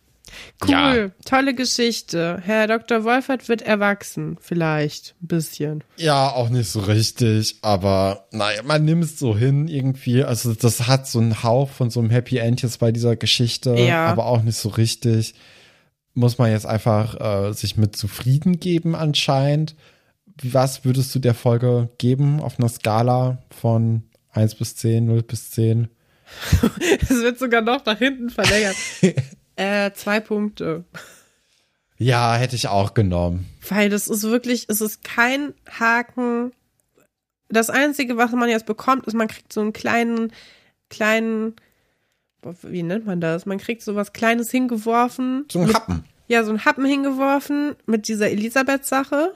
Cool, ja. tolle Geschichte. Herr Dr. Wolfert wird erwachsen, vielleicht ein bisschen. Ja, auch nicht so richtig, aber naja, man nimmt es so hin irgendwie. Also das hat so einen Hauch von so einem Happy End jetzt bei dieser Geschichte, ja. aber auch nicht so richtig. Muss man jetzt einfach äh, sich mit zufrieden geben anscheinend. Was würdest du der Folge geben auf einer Skala von 1 bis 10, 0 bis 10? Es wird sogar noch nach hinten verlängert. Äh, zwei Punkte. Ja, hätte ich auch genommen. Weil das ist wirklich, es ist kein Haken. Das Einzige, was man jetzt bekommt, ist, man kriegt so einen kleinen, kleinen, wie nennt man das? Man kriegt so was Kleines hingeworfen. So ein Happen. Ja, so ein Happen hingeworfen mit dieser Elisabeth-Sache.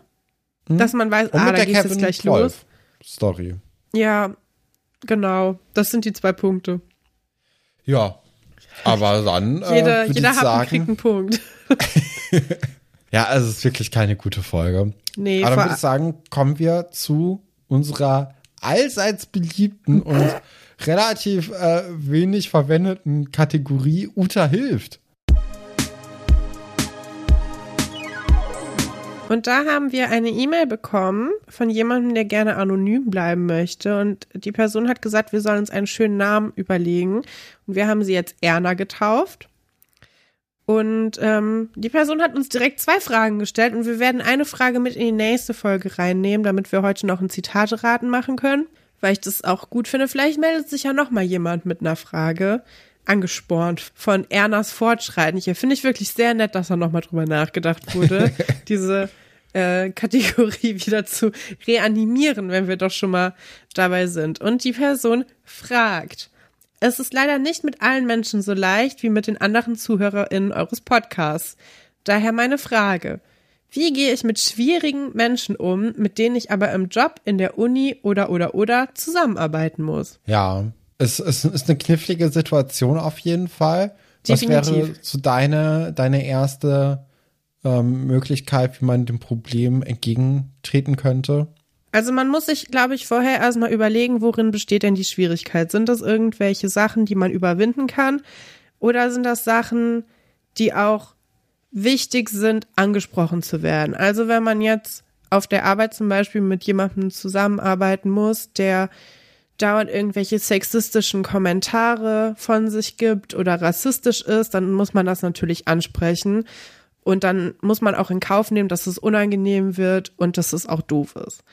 Hm. Dass man weiß, ah, da geht es gleich los. Story. Ja, genau. Das sind die zwei Punkte. Ja, aber dann. Äh, jeder jeder hat sagen, kriegt einen Punkt. ja, also es ist wirklich keine gute Folge. Nee, Aber dann würde ich sagen, kommen wir zu unserer allseits beliebten und relativ äh, wenig verwendeten Kategorie Uta hilft. Und da haben wir eine E-Mail bekommen von jemandem, der gerne anonym bleiben möchte. Und die Person hat gesagt, wir sollen uns einen schönen Namen überlegen. Und wir haben sie jetzt Erna getauft. Und ähm, die Person hat uns direkt zwei Fragen gestellt und wir werden eine Frage mit in die nächste Folge reinnehmen, damit wir heute noch ein Zitate-Raten machen können, weil ich das auch gut finde. Vielleicht meldet sich ja noch mal jemand mit einer Frage angespornt von Ernas Fortschreiten. Hier finde ich wirklich sehr nett, dass da nochmal drüber nachgedacht wurde, diese äh, Kategorie wieder zu reanimieren, wenn wir doch schon mal dabei sind. Und die Person fragt, es ist leider nicht mit allen Menschen so leicht wie mit den anderen ZuhörerInnen eures Podcasts. Daher meine Frage. Wie gehe ich mit schwierigen Menschen um, mit denen ich aber im Job, in der Uni oder oder oder zusammenarbeiten muss? Ja, es, es ist eine knifflige Situation auf jeden Fall. Definitiv. Was wäre so deine, deine erste ähm, Möglichkeit, wie man dem Problem entgegentreten könnte? Also man muss sich, glaube ich, vorher erstmal überlegen, worin besteht denn die Schwierigkeit? Sind das irgendwelche Sachen, die man überwinden kann? Oder sind das Sachen, die auch wichtig sind, angesprochen zu werden? Also wenn man jetzt auf der Arbeit zum Beispiel mit jemandem zusammenarbeiten muss, der dauernd irgendwelche sexistischen Kommentare von sich gibt oder rassistisch ist, dann muss man das natürlich ansprechen. Und dann muss man auch in Kauf nehmen, dass es unangenehm wird und dass es auch doof ist.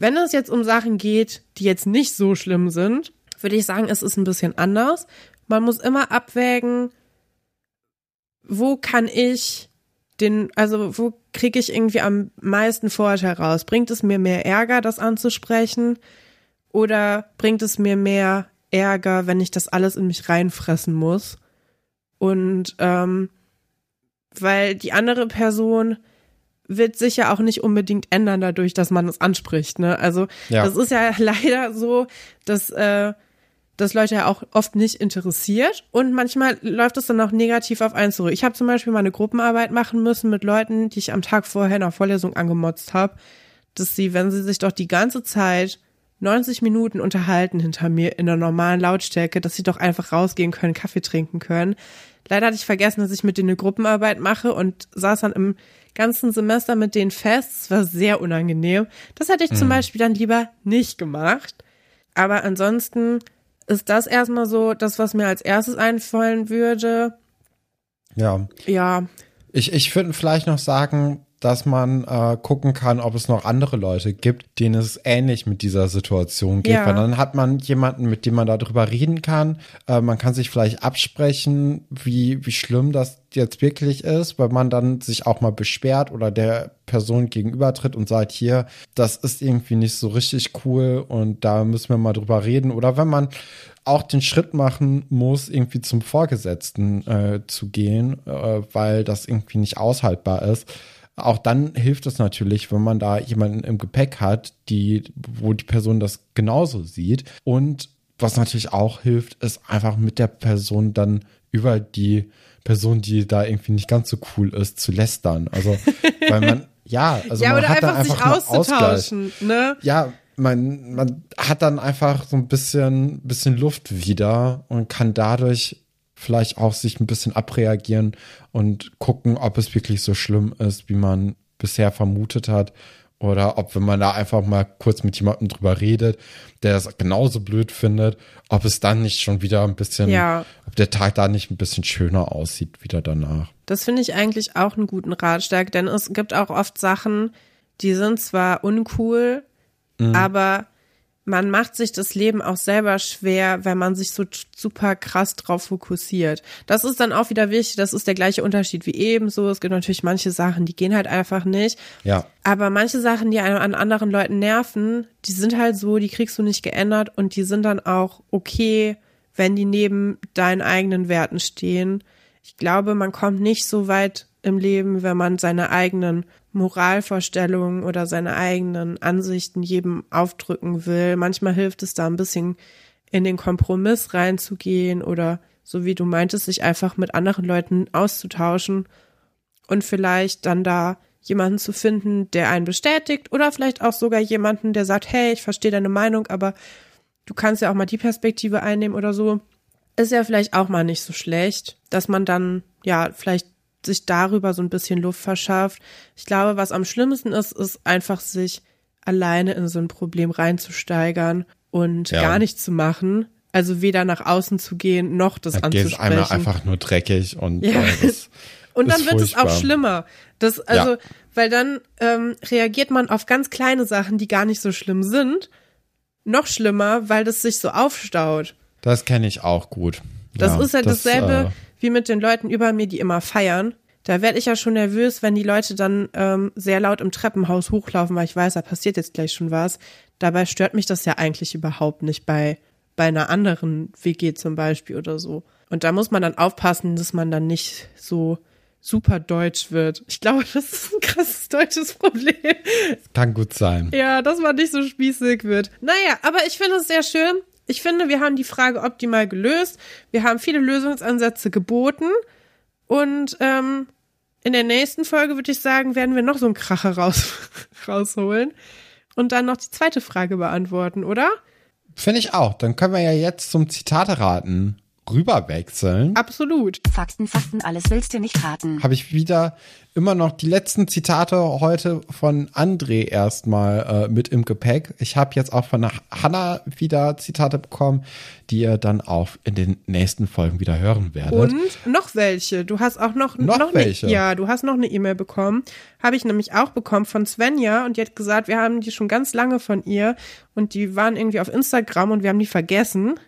Wenn es jetzt um Sachen geht, die jetzt nicht so schlimm sind, würde ich sagen, es ist ein bisschen anders. Man muss immer abwägen, wo kann ich den, also wo kriege ich irgendwie am meisten Vorteil raus? Bringt es mir mehr Ärger, das anzusprechen? Oder bringt es mir mehr Ärger, wenn ich das alles in mich reinfressen muss? Und ähm, weil die andere Person wird sich ja auch nicht unbedingt ändern dadurch, dass man es anspricht. Ne? Also ja. das ist ja leider so, dass äh, das Leute ja auch oft nicht interessiert und manchmal läuft es dann auch negativ auf einen zurück. Ich habe zum Beispiel mal eine Gruppenarbeit machen müssen mit Leuten, die ich am Tag vorher in der Vorlesung angemotzt habe, dass sie, wenn sie sich doch die ganze Zeit 90 Minuten unterhalten hinter mir in der normalen Lautstärke, dass sie doch einfach rausgehen können, Kaffee trinken können. Leider hatte ich vergessen, dass ich mit denen eine Gruppenarbeit mache und saß dann im ganzen Semester mit denen fest. Es war sehr unangenehm. Das hätte ich mhm. zum Beispiel dann lieber nicht gemacht. Aber ansonsten ist das erstmal so das, was mir als erstes einfallen würde. Ja. Ja. Ich, ich würde vielleicht noch sagen, dass man äh, gucken kann, ob es noch andere Leute gibt, denen es ähnlich mit dieser Situation geht. Ja. Weil dann hat man jemanden, mit dem man darüber reden kann. Äh, man kann sich vielleicht absprechen, wie, wie schlimm das jetzt wirklich ist, weil man dann sich auch mal beschwert oder der Person gegenübertritt und sagt, hier, das ist irgendwie nicht so richtig cool und da müssen wir mal drüber reden. Oder wenn man auch den Schritt machen muss, irgendwie zum Vorgesetzten äh, zu gehen, äh, weil das irgendwie nicht aushaltbar ist auch dann hilft es natürlich, wenn man da jemanden im Gepäck hat, die, wo die Person das genauso sieht. Und was natürlich auch hilft, ist einfach mit der Person dann über die Person, die da irgendwie nicht ganz so cool ist, zu lästern. Also, weil man, ja, also ja, man hat einfach, einfach sich auszutauschen, ne? Ja, man, man hat dann einfach so ein bisschen, bisschen Luft wieder und kann dadurch vielleicht auch sich ein bisschen abreagieren und gucken, ob es wirklich so schlimm ist, wie man bisher vermutet hat. Oder ob, wenn man da einfach mal kurz mit jemandem drüber redet, der es genauso blöd findet, ob es dann nicht schon wieder ein bisschen, ja. ob der Tag da nicht ein bisschen schöner aussieht wieder danach. Das finde ich eigentlich auch einen guten Ratschlag, denn es gibt auch oft Sachen, die sind zwar uncool, mhm. aber man macht sich das Leben auch selber schwer, wenn man sich so super krass drauf fokussiert. Das ist dann auch wieder wichtig, das ist der gleiche Unterschied wie ebenso. Es gibt natürlich manche Sachen, die gehen halt einfach nicht. Ja. Aber manche Sachen, die einem an anderen Leuten nerven, die sind halt so, die kriegst du nicht geändert und die sind dann auch okay, wenn die neben deinen eigenen Werten stehen. Ich glaube, man kommt nicht so weit im Leben, wenn man seine eigenen Moralvorstellungen oder seine eigenen Ansichten jedem aufdrücken will. Manchmal hilft es da ein bisschen in den Kompromiss reinzugehen oder so wie du meintest, sich einfach mit anderen Leuten auszutauschen und vielleicht dann da jemanden zu finden, der einen bestätigt oder vielleicht auch sogar jemanden, der sagt, hey, ich verstehe deine Meinung, aber du kannst ja auch mal die Perspektive einnehmen oder so. Ist ja vielleicht auch mal nicht so schlecht, dass man dann ja vielleicht sich darüber so ein bisschen Luft verschafft. Ich glaube, was am schlimmsten ist, ist einfach sich alleine in so ein Problem reinzusteigern und ja. gar nichts zu machen. Also weder nach außen zu gehen, noch das da anzusprechen. Geht einmal einfach nur dreckig und ja. äh, Und dann wird furchtbar. es auch schlimmer. Das, also, ja. weil dann ähm, reagiert man auf ganz kleine Sachen, die gar nicht so schlimm sind. Noch schlimmer, weil das sich so aufstaut. Das kenne ich auch gut. Das ja, ist ja das, dasselbe äh, wie mit den Leuten über mir, die immer feiern. Da werde ich ja schon nervös, wenn die Leute dann ähm, sehr laut im Treppenhaus hochlaufen, weil ich weiß, da passiert jetzt gleich schon was. Dabei stört mich das ja eigentlich überhaupt nicht bei, bei einer anderen WG zum Beispiel oder so. Und da muss man dann aufpassen, dass man dann nicht so super deutsch wird. Ich glaube, das ist ein krasses deutsches Problem. Kann gut sein. Ja, dass man nicht so spießig wird. Naja, aber ich finde es sehr schön. Ich finde, wir haben die Frage optimal gelöst. Wir haben viele Lösungsansätze geboten. Und ähm, in der nächsten Folge würde ich sagen, werden wir noch so einen Kracher raus, rausholen und dann noch die zweite Frage beantworten, oder? Finde ich auch. Dann können wir ja jetzt zum Zitate raten rüberwechseln. Absolut. Fakten, Fakten, alles willst du nicht raten. Habe ich wieder immer noch die letzten Zitate heute von André erstmal äh, mit im Gepäck. Ich habe jetzt auch von Hanna wieder Zitate bekommen, die ihr dann auch in den nächsten Folgen wieder hören werdet. Und noch welche. Du hast auch noch, noch, noch welche. Ne, ja, du hast noch eine E-Mail bekommen. Habe ich nämlich auch bekommen von Svenja und die hat gesagt, wir haben die schon ganz lange von ihr und die waren irgendwie auf Instagram und wir haben die vergessen.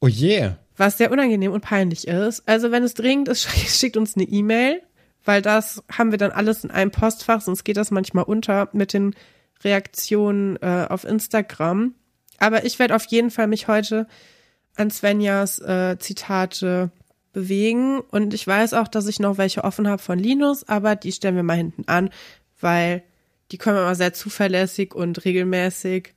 Oh je was sehr unangenehm und peinlich ist. Also wenn es dringend ist, schickt uns eine E-Mail, weil das haben wir dann alles in einem Postfach, sonst geht das manchmal unter mit den Reaktionen äh, auf Instagram. Aber ich werde auf jeden Fall mich heute an Svenjas äh, Zitate bewegen und ich weiß auch, dass ich noch welche offen habe von Linus, aber die stellen wir mal hinten an, weil die kommen immer sehr zuverlässig und regelmäßig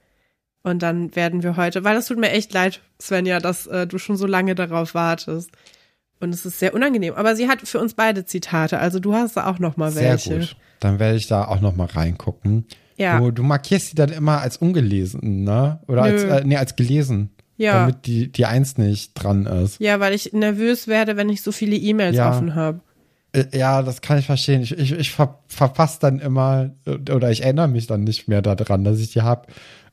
und dann werden wir heute, weil das tut mir echt leid, Svenja, dass äh, du schon so lange darauf wartest. Und es ist sehr unangenehm. Aber sie hat für uns beide Zitate. Also du hast da auch noch mal welche. Sehr gut. Dann werde ich da auch noch mal reingucken. Ja. Du, du markierst sie dann immer als ungelesen, ne? Oder Nö. als, äh, nee, als gelesen. Ja. Damit die, die Eins nicht dran ist. Ja, weil ich nervös werde, wenn ich so viele E-Mails ja. offen habe. Äh, ja, das kann ich verstehen. Ich, ich, ich ver, verpasse dann immer, oder ich erinnere mich dann nicht mehr daran, dass ich die habe.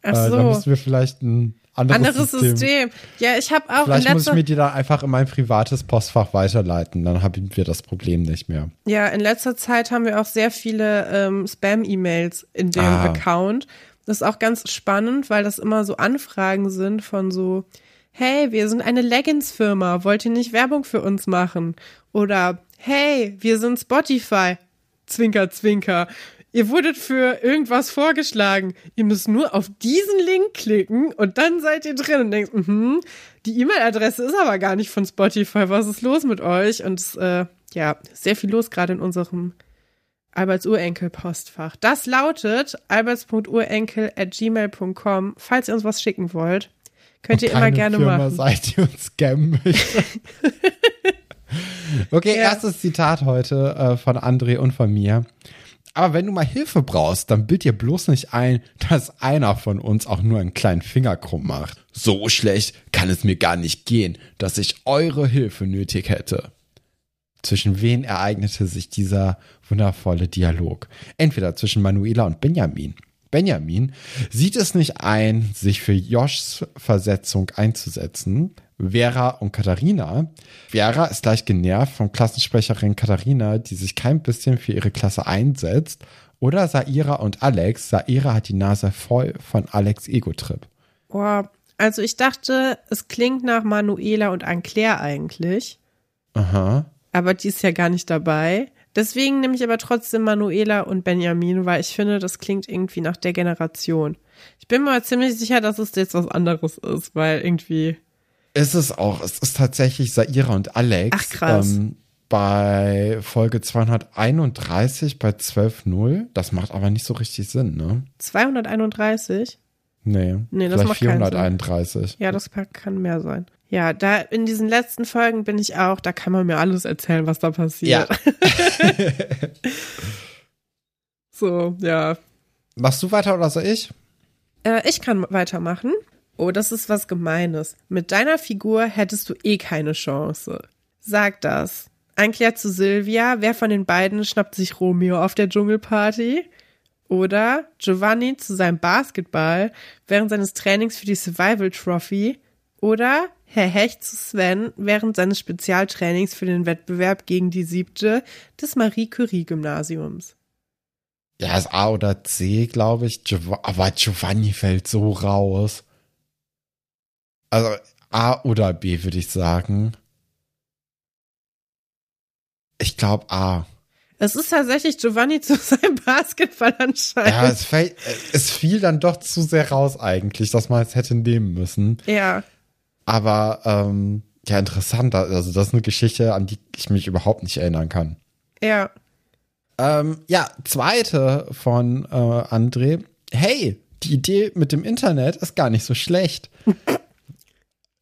Ach so. Äh, da müssen wir vielleicht ein anderes, anderes System. System. Ja, ich habe auch. Vielleicht muss ich mir die da einfach in mein privates Postfach weiterleiten. Dann haben wir das Problem nicht mehr. Ja, in letzter Zeit haben wir auch sehr viele ähm, Spam-E-Mails in dem ah. Account. Das ist auch ganz spannend, weil das immer so Anfragen sind von so, hey, wir sind eine Leggings-Firma, wollt ihr nicht Werbung für uns machen? Oder, hey, wir sind Spotify, Zwinker, Zwinker ihr wurdet für irgendwas vorgeschlagen. Ihr müsst nur auf diesen Link klicken und dann seid ihr drin und denkt, mhm, die E-Mail-Adresse ist aber gar nicht von Spotify. Was ist los mit euch? Und äh, ja, sehr viel los gerade in unserem Alberts Urenkel-Postfach. Das lautet alberts.urenkel at gmail.com. Falls ihr uns was schicken wollt, könnt ihr immer gerne Firma machen. seid, ihr uns scammen okay, ja. erstes Zitat heute äh, von André und von mir. Aber wenn du mal Hilfe brauchst, dann bild dir bloß nicht ein, dass einer von uns auch nur einen kleinen Finger krumm macht. So schlecht kann es mir gar nicht gehen, dass ich eure Hilfe nötig hätte. Zwischen wen ereignete sich dieser wundervolle Dialog? Entweder zwischen Manuela und Benjamin. Benjamin sieht es nicht ein, sich für Joshs Versetzung einzusetzen, Vera und Katharina. Vera ist gleich genervt von Klassensprecherin Katharina, die sich kein bisschen für ihre Klasse einsetzt. Oder Saira und Alex. Saira hat die Nase voll von Alex Ego-Trip. Boah, also ich dachte, es klingt nach Manuela und Anne-Claire eigentlich. Aha. Aber die ist ja gar nicht dabei. Deswegen nehme ich aber trotzdem Manuela und Benjamin, weil ich finde, das klingt irgendwie nach der Generation. Ich bin mir ziemlich sicher, dass es jetzt was anderes ist, weil irgendwie ist es auch. Es ist tatsächlich Saira und Alex. Ach krass. Ähm, bei Folge 231 bei 12.0. Das macht aber nicht so richtig Sinn, ne? 231? Nee. Nee, das macht 431. Ja, das kann mehr sein. Ja, da in diesen letzten Folgen bin ich auch, da kann man mir alles erzählen, was da passiert. Ja. So, ja. Machst du weiter oder soll ich? Äh, ich kann weitermachen. Oh, das ist was Gemeines. Mit deiner Figur hättest du eh keine Chance. Sag das. Ein zu Silvia. Wer von den beiden schnappt sich Romeo auf der Dschungelparty? Oder Giovanni zu seinem Basketball während seines Trainings für die Survival Trophy. Oder Herr Hecht zu Sven während seines Spezialtrainings für den Wettbewerb gegen die siebte des Marie Curie Gymnasiums. Ja, ist A oder C, glaube ich. Aber Giovanni fällt so raus. Also A oder B, würde ich sagen. Ich glaube A. Es ist tatsächlich Giovanni zu seinem Basketball anscheinend. Ja, es, fällt, es fiel dann doch zu sehr raus eigentlich, dass man es hätte nehmen müssen. Ja. Aber ähm, ja, interessant. Also das ist eine Geschichte, an die ich mich überhaupt nicht erinnern kann. Ja. Ähm, ja, zweite von äh, André. Hey, die Idee mit dem Internet ist gar nicht so schlecht.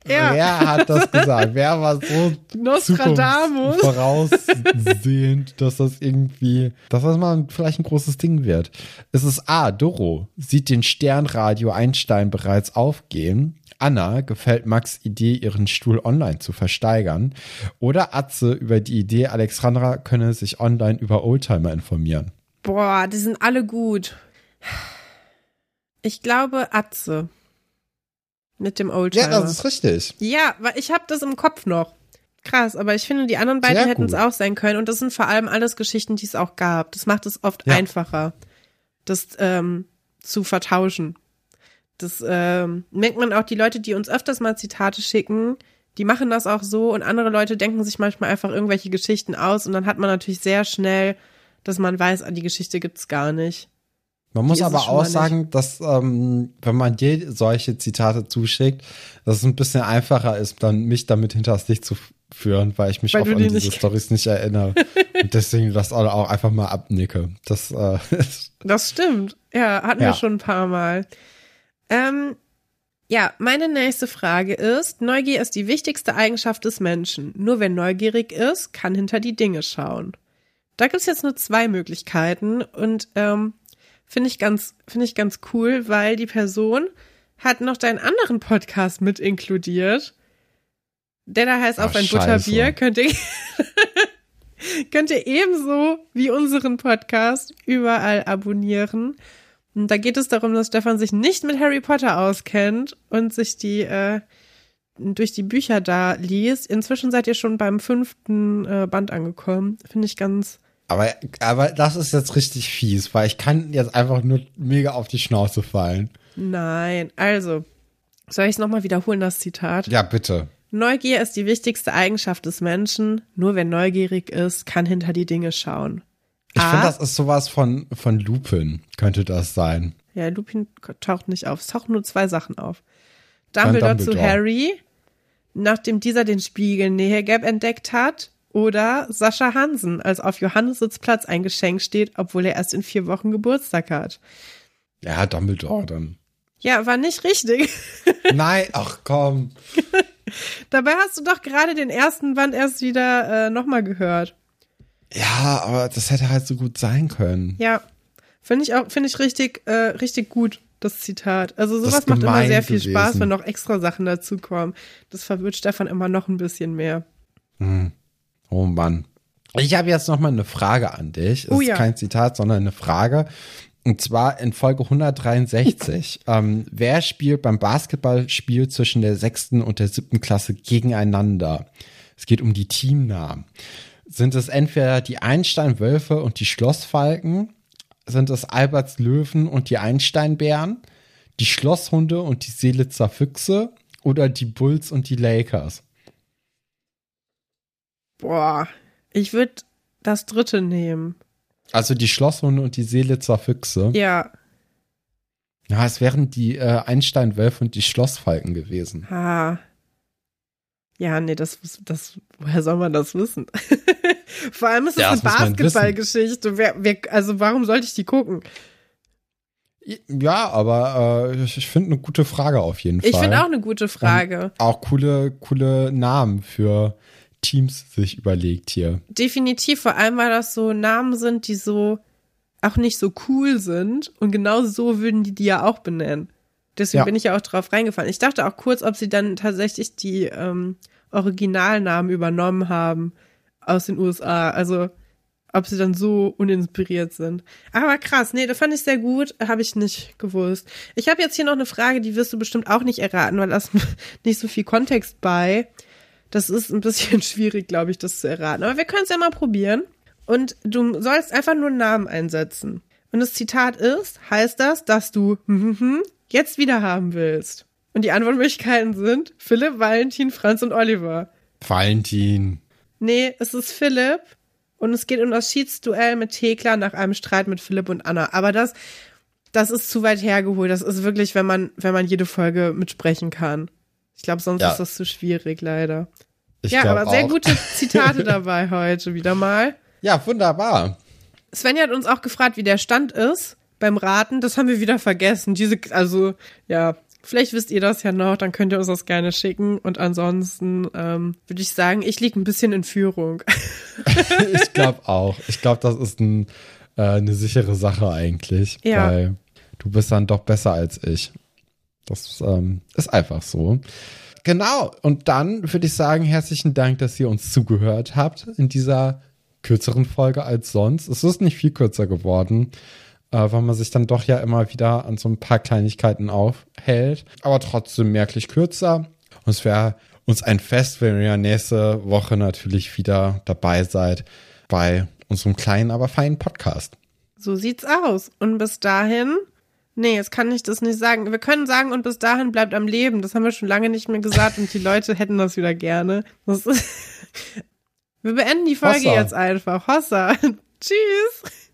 Ja. Wer hat das gesagt? Wer war so Nostradamus voraussehend, dass das irgendwie, dass das mal vielleicht ein großes Ding wird? Es ist A, Doro sieht den Sternradio Einstein bereits aufgehen. Anna gefällt Max Idee, ihren Stuhl online zu versteigern. Oder Atze über die Idee, Alexandra könne sich online über Oldtimer informieren. Boah, die sind alle gut. Ich glaube Atze. Mit dem Oldtimer. Ja, das ist richtig. Ja, weil ich habe das im Kopf noch. Krass, aber ich finde, die anderen beiden hätten es auch sein können. Und das sind vor allem alles Geschichten, die es auch gab. Das macht es oft ja. einfacher, das ähm, zu vertauschen. Das ähm, merkt man auch, die Leute, die uns öfters mal Zitate schicken, die machen das auch so. Und andere Leute denken sich manchmal einfach irgendwelche Geschichten aus. Und dann hat man natürlich sehr schnell, dass man weiß, ah, die Geschichte gibt's gar nicht. Man muss aber auch sagen, dass ähm, wenn man dir solche Zitate zuschickt, dass es ein bisschen einfacher ist, dann mich damit hinters Licht zu führen, weil ich mich weil oft an diese Stories nicht erinnere und deswegen das auch einfach mal abnicke. Das, äh, das stimmt. Ja, hatten ja. wir schon ein paar Mal. Ähm, ja, meine nächste Frage ist, Neugier ist die wichtigste Eigenschaft des Menschen. Nur wer neugierig ist, kann hinter die Dinge schauen. Da gibt's jetzt nur zwei Möglichkeiten und ähm, Finde ich ganz, finde ich ganz cool, weil die Person hat noch deinen anderen Podcast mit inkludiert. Der da heißt Ach, auf ein Scheiße. Butterbier. Könnt ihr, könnt ihr ebenso wie unseren Podcast überall abonnieren. Und da geht es darum, dass Stefan sich nicht mit Harry Potter auskennt und sich die äh, durch die Bücher da liest. Inzwischen seid ihr schon beim fünften äh, Band angekommen. Finde ich ganz, aber, aber das ist jetzt richtig fies, weil ich kann jetzt einfach nur mega auf die Schnauze fallen. Nein, also, soll ich es nochmal wiederholen, das Zitat? Ja, bitte. Neugier ist die wichtigste Eigenschaft des Menschen. Nur wer neugierig ist, kann hinter die Dinge schauen. Ich finde, das ist sowas von, von Lupin, könnte das sein. Ja, Lupin taucht nicht auf. Es tauchen nur zwei Sachen auf. Dumbledore, Dumbledore. zu Harry, nachdem dieser den Spiegel Nähe-Gap entdeckt hat, oder Sascha Hansen, als auf Johannes Sitzplatz ein Geschenk steht, obwohl er erst in vier Wochen Geburtstag hat. Ja, Dumbledore dann. Ja, war nicht richtig. Nein, ach komm. Dabei hast du doch gerade den ersten Band erst wieder äh, nochmal gehört. Ja, aber das hätte halt so gut sein können. Ja, finde ich auch, finde ich richtig, äh, richtig gut, das Zitat. Also sowas macht immer sehr viel gewesen. Spaß, wenn noch extra Sachen dazukommen. Das verwirrt Stefan immer noch ein bisschen mehr. Hm. Oh Mann. Ich habe jetzt noch mal eine Frage an dich. Oh, ja. ist kein Zitat, sondern eine Frage. Und zwar in Folge 163. ähm, wer spielt beim Basketballspiel zwischen der sechsten und der siebten Klasse gegeneinander? Es geht um die Teamnamen. Sind es entweder die Einstein-Wölfe und die Schlossfalken? Sind es Alberts Löwen und die Einsteinbären? Die Schlosshunde und die Seelitzer Füchse? Oder die Bulls und die Lakers? Boah, ich würde das dritte nehmen. Also die Schlosshunde und die Seelitzer Füchse. Ja. Ja, es wären die äh, Einstein-Wölfe und die Schlossfalken gewesen. Ha. Ja, nee, das, das, woher soll man das wissen? Vor allem ist es ja, eine Basketballgeschichte. Also warum sollte ich die gucken? Ja, aber äh, ich finde eine gute Frage auf jeden Fall. Ich finde auch eine gute Frage. Und auch coole, coole Namen für Teams sich überlegt hier. Definitiv, vor allem, weil das so Namen sind, die so auch nicht so cool sind. Und genau so würden die die ja auch benennen. Deswegen ja. bin ich ja auch drauf reingefallen. Ich dachte auch kurz, ob sie dann tatsächlich die ähm, Originalnamen übernommen haben aus den USA. Also ob sie dann so uninspiriert sind. Aber krass, nee, das fand ich sehr gut, habe ich nicht gewusst. Ich habe jetzt hier noch eine Frage, die wirst du bestimmt auch nicht erraten, weil da ist nicht so viel Kontext bei. Das ist ein bisschen schwierig, glaube ich, das zu erraten. Aber wir können es ja mal probieren. Und du sollst einfach nur einen Namen einsetzen. Und das Zitat ist, heißt das, dass du jetzt wieder haben willst? Und die Antwortmöglichkeiten sind Philipp, Valentin, Franz und Oliver. Valentin. Nee, es ist Philipp. Und es geht um das Schiedsduell mit Thekla nach einem Streit mit Philipp und Anna. Aber das, das ist zu weit hergeholt. Das ist wirklich, wenn man, wenn man jede Folge mitsprechen kann. Ich glaube, sonst ja. ist das zu schwierig, leider. Ich ja, aber sehr auch. gute Zitate dabei heute wieder mal. Ja, wunderbar. Svenja hat uns auch gefragt, wie der Stand ist beim Raten. Das haben wir wieder vergessen. Diese, also, ja, vielleicht wisst ihr das ja noch, dann könnt ihr uns das gerne schicken. Und ansonsten ähm, würde ich sagen, ich liege ein bisschen in Führung. ich glaube auch. Ich glaube, das ist ein, äh, eine sichere Sache eigentlich. Ja. Weil du bist dann doch besser als ich. Das ähm, ist einfach so. Genau. Und dann würde ich sagen, herzlichen Dank, dass ihr uns zugehört habt in dieser kürzeren Folge als sonst. Es ist nicht viel kürzer geworden, äh, weil man sich dann doch ja immer wieder an so ein paar Kleinigkeiten aufhält. Aber trotzdem merklich kürzer. Und es wäre uns ein Fest, wenn ihr nächste Woche natürlich wieder dabei seid bei unserem kleinen, aber feinen Podcast. So sieht's aus. Und bis dahin Nee, jetzt kann ich das nicht sagen. Wir können sagen, und bis dahin bleibt am Leben. Das haben wir schon lange nicht mehr gesagt und die Leute hätten das wieder gerne. Das wir beenden die Folge Hossa. jetzt einfach. Hossa. Tschüss.